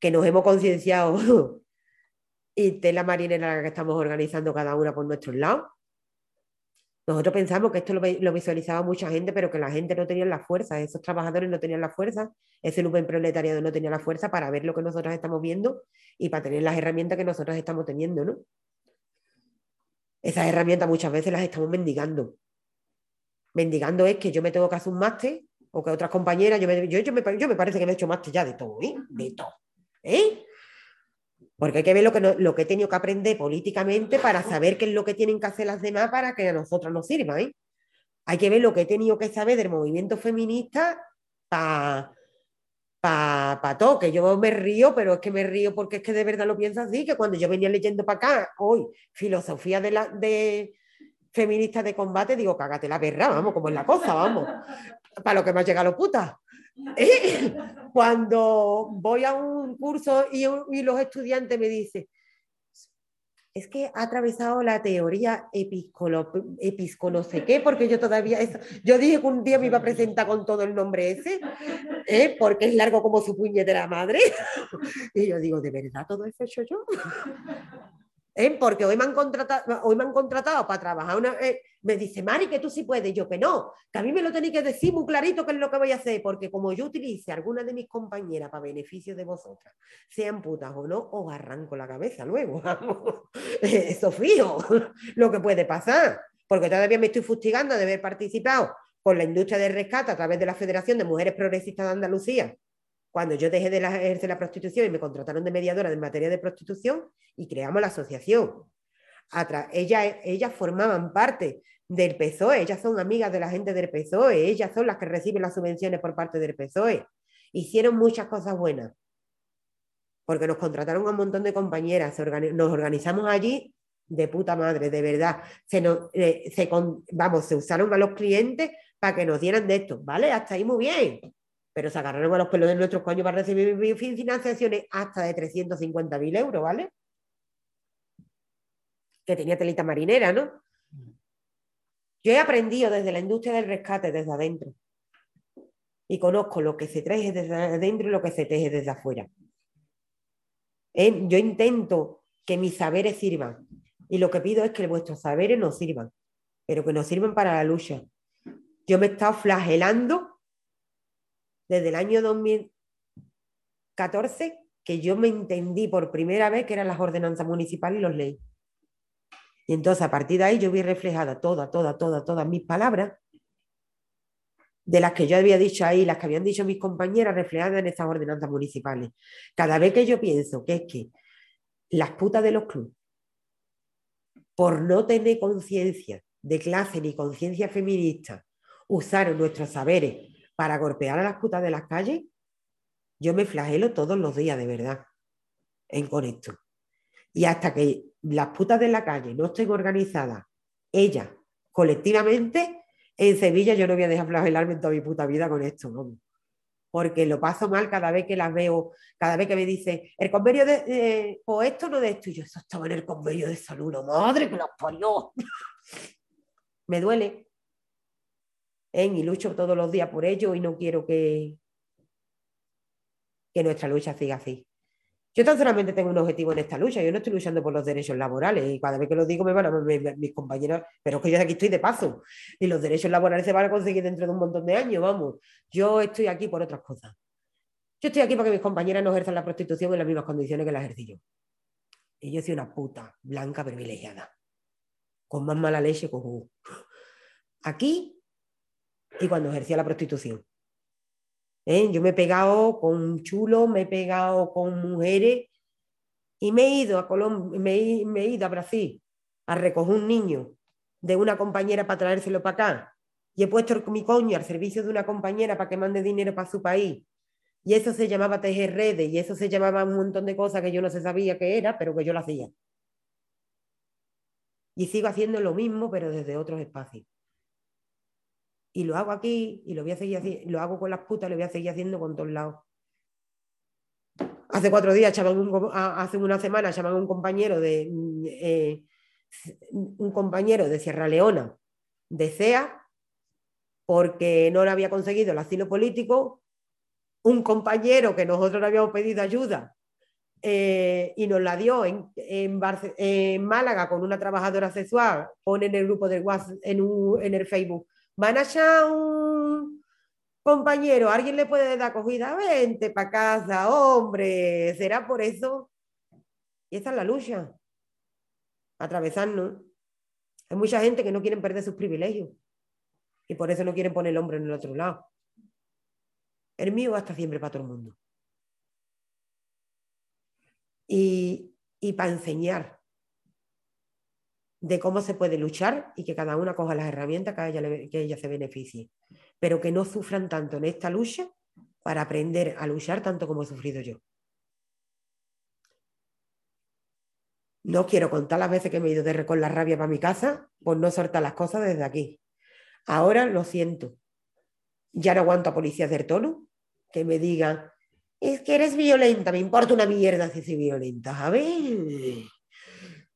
que nos hemos concienciado y tela marinera que estamos organizando cada una por nuestros lados. Nosotros pensamos que esto lo, visualizaba mucha gente, pero que la gente no tenía la fuerza, esos trabajadores no tenían la fuerza, ese lumpen proletariado no tenía la fuerza para ver lo que nosotros estamos viendo y para tener las herramientas que nosotros estamos teniendo, ¿no? Esas herramientas muchas veces las estamos mendigando. Mendigando es que yo me tengo que hacer un máster o que otras compañeras, yo me, yo, yo me, yo me parece que me he hecho máster ya de todo, ¿eh? De todo. ¿Eh? Porque hay que ver lo que, lo que he tenido que aprender políticamente para saber qué es lo que tienen que hacer las demás para que a nosotros nos sirva. ¿eh? Hay que ver lo que he tenido que saber del movimiento feminista para pa, todo. Que yo me río, pero es que me río porque es que de verdad lo pienso así, que cuando yo venía leyendo para acá, hoy, filosofía de, la, de feministas de combate, digo, cágate la perra, vamos, como es la cosa, vamos. Para lo que me ha llegado puta. Cuando voy a un curso y, los estudiantes me dicen, es que ha atravesado la teoría episcolo, no sé qué, porque yo todavía, yo dije que un día me iba a presentar con todo el nombre ese, ¿eh? porque es largo como su puñetera madre. Y yo digo, ¿de verdad todo eso he hecho yo? ¿Eh? porque hoy me, han contratado, hoy me han contratado para trabajar. Una, eh, me dice, Mari, que tú sí puedes. Yo que no, que a mí me lo tenéis que decir muy clarito qué es lo que voy a hacer, porque como yo utilice alguna de mis compañeras para beneficio de vosotras, sean putas o no, os arranco la cabeza luego. Eso fijo, lo que puede pasar, porque todavía me estoy fustigando de haber participado con la industria del rescate a través de la Federación de Mujeres Progresistas de Andalucía cuando yo dejé de ejercer la prostitución y me contrataron de mediadora en materia de prostitución y creamos la asociación. Ellas, ellas formaban parte del PSOE, ellas son amigas de la gente del PSOE, ellas son las que reciben las subvenciones por parte del PSOE. Hicieron muchas cosas buenas, porque nos contrataron a un montón de compañeras, nos organizamos allí de puta madre, de verdad. Eh, vamos, se usaron a los clientes para que nos dieran de esto, ¿vale? Hasta ahí muy bien. Pero se agarraron a los pelos de nuestros coños para recibir fi- fi- financiaciones hasta de 350.000 euros, ¿vale? Que tenía telita marinera, ¿no? Yo he aprendido desde la industria del rescate, desde adentro. Y conozco lo que se teje desde adentro y lo que se teje desde afuera. Yo intento que mis saberes sirvan. Y lo que pido es que vuestros saberes nos sirvan, pero que nos sirvan para la lucha. Yo me he estado flagelando desde el año 2014 que yo me entendí por primera vez que eran las ordenanzas municipales y los leyes. Y entonces a partir de ahí yo vi reflejada toda, toda, toda, todas mis palabras, de las que yo había dicho ahí, las que habían dicho mis compañeras, reflejadas en estas ordenanzas municipales. Cada vez que yo pienso que es que las putas de los clubes, por no tener conciencia de clase ni conciencia feminista, usaron nuestros saberes para golpear a las putas de las calles, yo me flagelo todos los días, de verdad, en con esto. Y hasta que las putas de la calle no estén organizadas, ellas, colectivamente, en Sevilla yo no voy a dejar flagelarme en toda mi puta vida con esto, vamos. Porque lo paso mal cada vez que las veo, cada vez que me dicen, el convenio de, o esto no de esto, y yo, eso estaba en el convenio de salud, no, madre que los parió. me duele. Y lucho todos los días por ello y no quiero que, que nuestra lucha siga así. Yo tan solamente tengo un objetivo en esta lucha, yo no estoy luchando por los derechos laborales y cada vez que lo digo me van a me- me- mis compañeros, pero es que yo aquí estoy de paso y los derechos laborales se van a conseguir dentro de un montón de años, vamos. Yo estoy aquí por otras cosas. Yo estoy aquí para que mis compañeras no ejerzan la prostitución en las mismas condiciones que la ejercí yo. Y yo soy una puta blanca privilegiada, con más mala leche que. Aquí y cuando ejercía la prostitución. ¿eh? Yo me he pegado con chulos, me he pegado con mujeres y me he ido a Colombia, me, he- ido a Brasil a recoger un niño de una compañera para traérselo para acá y he puesto mi coño al servicio de una compañera para que mande dinero para su país. Y eso se llamaba tejer redes y eso se llamaba un montón de cosas que yo no se sabía qué era, pero que yo lo hacía. Y sigo haciendo lo mismo, pero desde otros espacios. Y lo hago aquí y lo voy a seguir haciendo, lo hago con las putas, lo voy a seguir haciendo con todos lados. Hace cuatro días, un hace una semana, llaman un compañero de eh, un compañero de Sierra Leona, de CEA, porque no le había conseguido el asilo político, un compañero que nosotros le habíamos pedido ayuda eh, y nos la dio en, en, Málaga con una trabajadora sexual, pone en el grupo de WhatsApp, en, un- en el Facebook, van a echar un compañero, ¿alguien le puede dar acogida? Vente para casa, hombre, será por eso. Y esa es la lucha, atravesarnos. Hay mucha gente que no quieren perder sus privilegios y por eso no quieren poner el hombro en el otro lado. El mío va a estar siempre para todo el mundo. Y, y para enseñar de cómo se puede luchar y que cada una coja las herramientas que ella, que ella se beneficie, pero que no sufran tanto en esta lucha para aprender a luchar tanto como he sufrido yo. No quiero contar las veces que me he ido de la rabia para mi casa por no soltar las cosas desde aquí. Ahora lo siento. Ya no aguanto a policías del tono que me digan, es que eres violenta, me importa una mierda si soy violenta. Ver.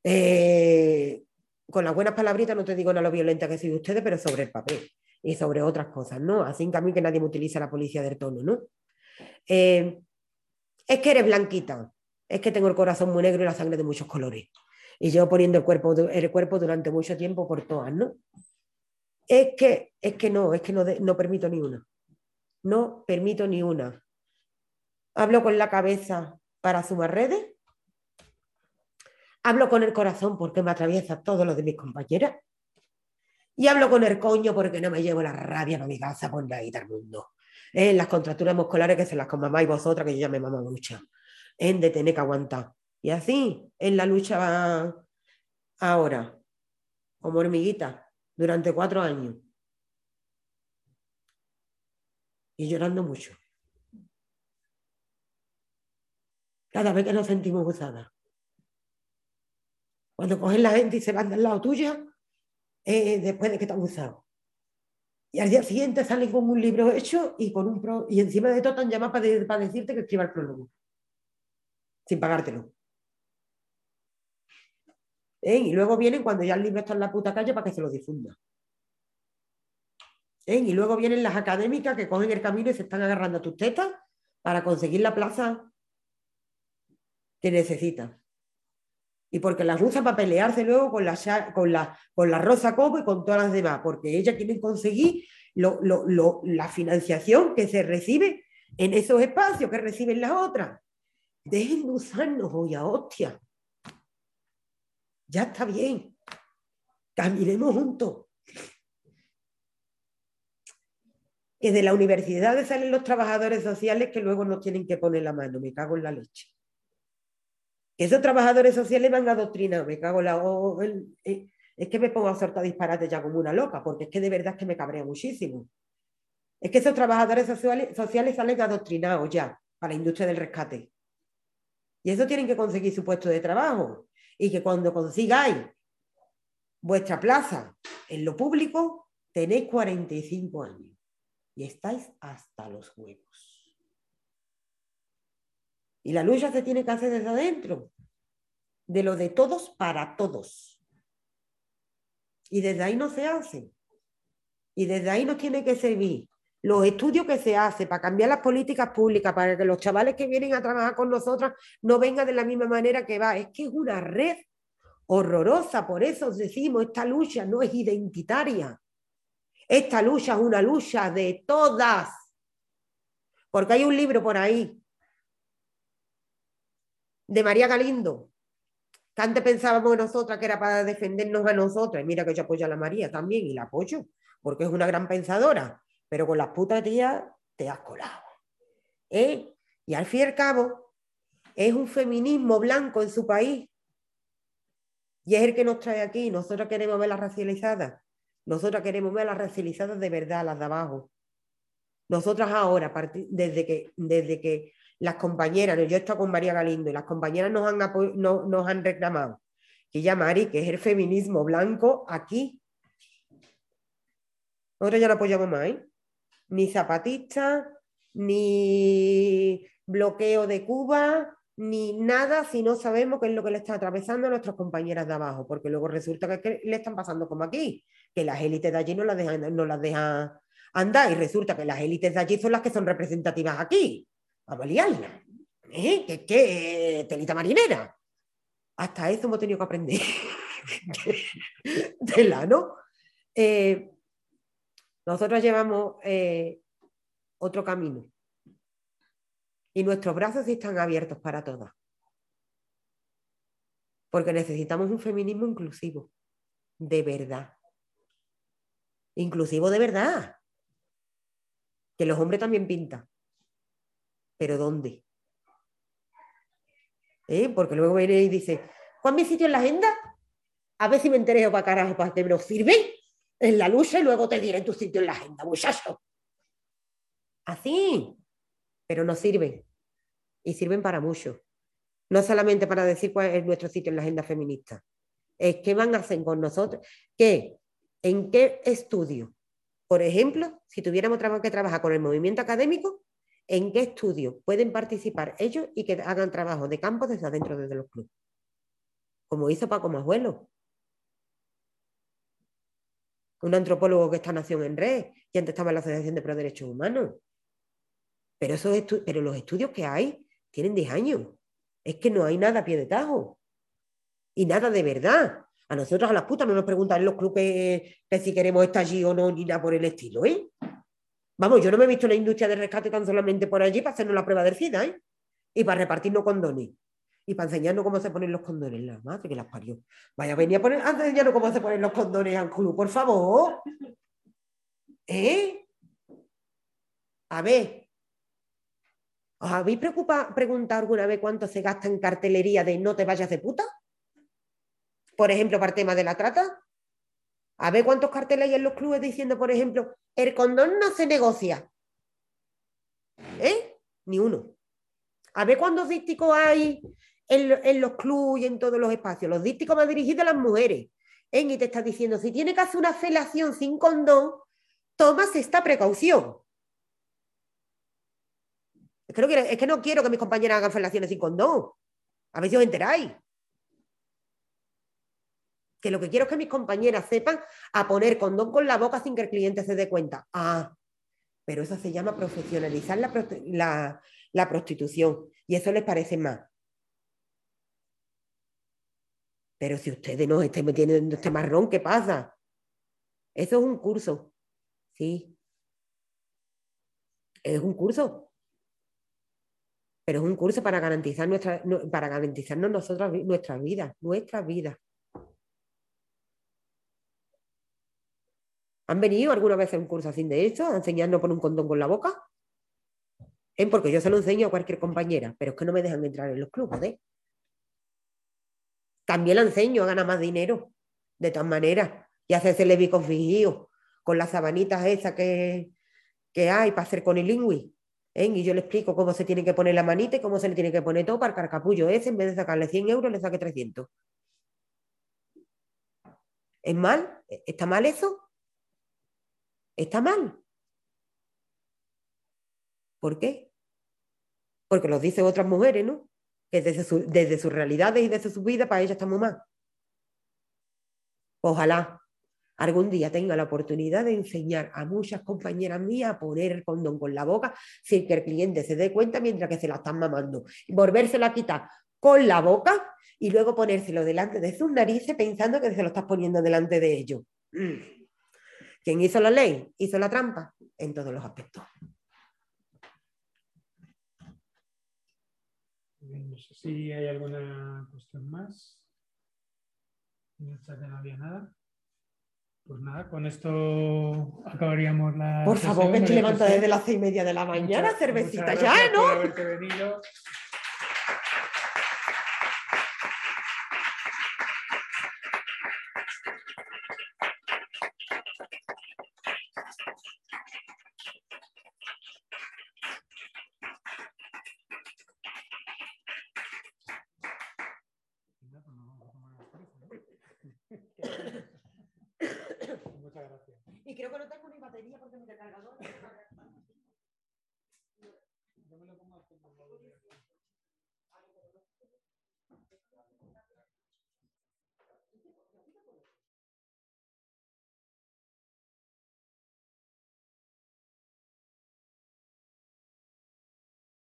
Eh, con las buenas palabritas no te digo nada lo violenta que soy ustedes, pero sobre el papel y sobre otras cosas, ¿no? Así que a mí que nadie me utiliza la policía del tono, ¿no? Eh, es que eres blanquita, es que tengo el corazón muy negro y la sangre de muchos colores. Y yo poniendo el cuerpo, el cuerpo durante mucho tiempo por todas, ¿no? Es que, es que no, es que no, no permito ni una. No permito ni una. Hablo con la cabeza para sumar redes. Hablo con el corazón porque me atraviesa todo lo de mis compañeras. Y hablo con el coño porque no me llevo la rabia para mi casa por nadie del mundo. En las contracturas musculares que se las con mamá y vosotras, que yo ya me mamo mucho. En de tener que aguantar. Y así, en la lucha va ahora, como hormiguita, durante cuatro años. Y llorando mucho. Cada vez que nos sentimos usadas. Cuando cogen la gente y se van del lado tuya, eh, después de que te han usado. Y al día siguiente salen con un libro hecho y, con un y encima de todo te han llamado para, de- para decirte que escriba el prólogo. Sin pagártelo. ¿Eh? Y luego vienen cuando ya el libro está en la puta calle para que se lo difunda. ¿Eh? Y luego vienen las académicas que cogen el camino y se están agarrando a tus tetas para conseguir la plaza que necesitan. Y porque las usa para pelearse luego con la, con la, con la Rosa Cobo y con todas las demás, porque ellas quieren conseguir la financiación que se recibe en esos espacios que reciben las otras. Dejen de usarnos hoy a hostia. Ya está bien. Caminemos juntos. Que de la universidad salen los trabajadores sociales que luego nos tienen que poner la mano. Me cago en la leche. Que esos trabajadores sociales van adoctrinados. Me cago en la... eh, es que me pongo a soltar disparates ya como una loca, porque es que de verdad es que me cabrea muchísimo. Es que esos trabajadores sociales, sociales salen adoctrinados ya para la industria del rescate. Y eso tienen que conseguir su puesto de trabajo. Y que cuando consigáis vuestra plaza en lo público, tenéis 45 años. Y estáis hasta los huevos. Y la lucha se tiene que hacer desde adentro. De lo de todos para todos. Y desde ahí no se hace. Y desde ahí nos tiene que servir los estudios que se hacen para cambiar las políticas públicas, para que los chavales que vienen a trabajar con nosotras no vengan de la misma manera que va. Es que es una red horrorosa, por eso os decimos, esta lucha no es identitaria. Esta lucha es una lucha de todas. Porque hay un libro por ahí de María Galindo, que antes pensábamos nosotras que era para defendernos a nosotras. Y mira que yo apoyo a la María también y la apoyo, porque es una gran pensadora, pero con las putas tías te has colado. ¿eh? Y al fin y al cabo, es un feminismo blanco en su país. Y es el que nos trae aquí. Nosotros queremos ver las racializadas. Nosotras queremos ver las racializadas de verdad, las de abajo. Nosotras ahora, desde que, desde que las compañeras, yo he estado con María Galindo y las compañeras nos han, no- nos han reclamado que ya Mari, que es el feminismo blanco aquí. Nosotros ya no apoyamos más, ¿eh? Ni zapatistas, ni bloqueo de Cuba, ni nada si no sabemos qué es lo que le está atravesando a nuestras compañeras de abajo, porque luego resulta que, que le están pasando como aquí, que las élites de allí no las dejan, no las dejan andar y resulta que las élites de allí son las que son representativas aquí. Vamos a liarla. ¿Eh? Que, que telita marinera. Hasta eso hemos tenido que aprender. Tela, ¿no? Eh, nosotros llevamos eh, otro camino. Y nuestros brazos están abiertos para todas. Porque necesitamos un feminismo inclusivo. De verdad. Inclusivo de verdad. Que los hombres también pintan. ¿Pero dónde? ¿Eh? Porque luego viene y dice, ¿cuál mi sitio en la agenda? A ver si me enteré para carajo, para que me lo sirve en la lucha y luego te diré tu sitio en la agenda, muchacho. Así, pero no sirven. Y sirven para mucho. No solamente para decir cuál es nuestro sitio en la agenda feminista. Es qué van a hacer con nosotros. ¿Qué? ¿En qué estudio? Por ejemplo, si tuviéramos que trabajar con el movimiento académico, ¿en qué estudio pueden participar ellos y que hagan trabajo de campo desde adentro, desde los clubes? Como hizo Paco Majuelo. Un antropólogo que está Nación en Red y antes estaba en la Asociación de Pro Derechos Humanos. Pero, esos pero los estudios que hay tienen 10 años. Es que no hay nada a pie de tajo. Y nada de verdad. A nosotros, a las putas, no nos preguntan en los clubes que si queremos estar allí o no, ni nada por el estilo, ¿eh? Vamos, yo no me he visto en la industria del rescate tan solamente por allí para hacernos la prueba del SIDA, ¿eh? Y para repartirnos condones. Y para enseñarnos cómo se ponen los condones. La madre que las parió. Vaya, venía a poner, a enseñarnos cómo se ponen los condones al club, por favor. ¿Eh? A ver. ¿Os habéis preguntado alguna vez cuánto se gasta en cartelería de no te vayas de puta? Por ejemplo, para el tema de la trata. A ver cuántos carteles hay en los clubes diciendo, por ejemplo, el condón no se negocia. ¿Eh? Ni uno. A ver cuántos dísticos hay en, lo- en los clubes y en todos los espacios. Los dípticos van dirigidos a las mujeres. ¿eh? Y te está diciendo, si tiene que hacer una felación sin condón, tomas esta precaución. Es que, no quiero, es que no quiero que mis compañeras hagan felaciones sin condón. A ver si os enteráis. Que lo que quiero es que mis compañeras sepan a poner condón con la boca sin que el cliente se dé cuenta. Ah, pero eso se llama profesionalizar la, la- prostitución. Y eso les parece más. Pero si ustedes no estén metiendo este marrón, ¿qué pasa? Eso es un curso. Sí. Es un curso. Pero es un curso para garantizar nuestra, para garantizarnos nosotras nuestras vidas, nuestras vidas. ¿Han venido alguna vez a un curso así de esto, a enseñarnos por un condón con la boca? ¿Eh? Porque yo se lo enseño a cualquier compañera, pero es que no me dejan entrar en los clubes, ¿eh? También la enseño a ganar más dinero, de todas maneras, y hacerse levicos fingidos, con las sabanitas esas que, que hay para hacer con el lingüi. ¿eh? Y yo le explico cómo se tiene que poner la manita y cómo se le tiene que poner todo para el carcapullo ese, en vez de sacarle 100 euros, le saque 300. ¿Es mal? ¿Está mal eso? ¿Está mal? ¿Por qué? Porque lo dicen otras mujeres, ¿no? Que desde, su- desde sus realidades y desde su vida, para ellas estamos mal. Ojalá algún día tenga la oportunidad de enseñar a muchas compañeras mías a poner el condón con la boca sin que el cliente se dé cuenta mientras que se la están mamando. Y volvérselo a quitar con la boca y luego ponérselo delante de sus narices pensando que se lo estás poniendo delante de ellos. Mm. Quien hizo la ley hizo la trampa en todos los aspectos.
No sé si hay alguna cuestión más. En el chat no había nada. Pues nada, con esto acabaríamos la.
Por favor,
sesión,
que estoy
María
levanta
José.
desde las seis y media de la mañana,
Muchas-
cervecita
muchas
ya, ¿no?
Por haberte venido.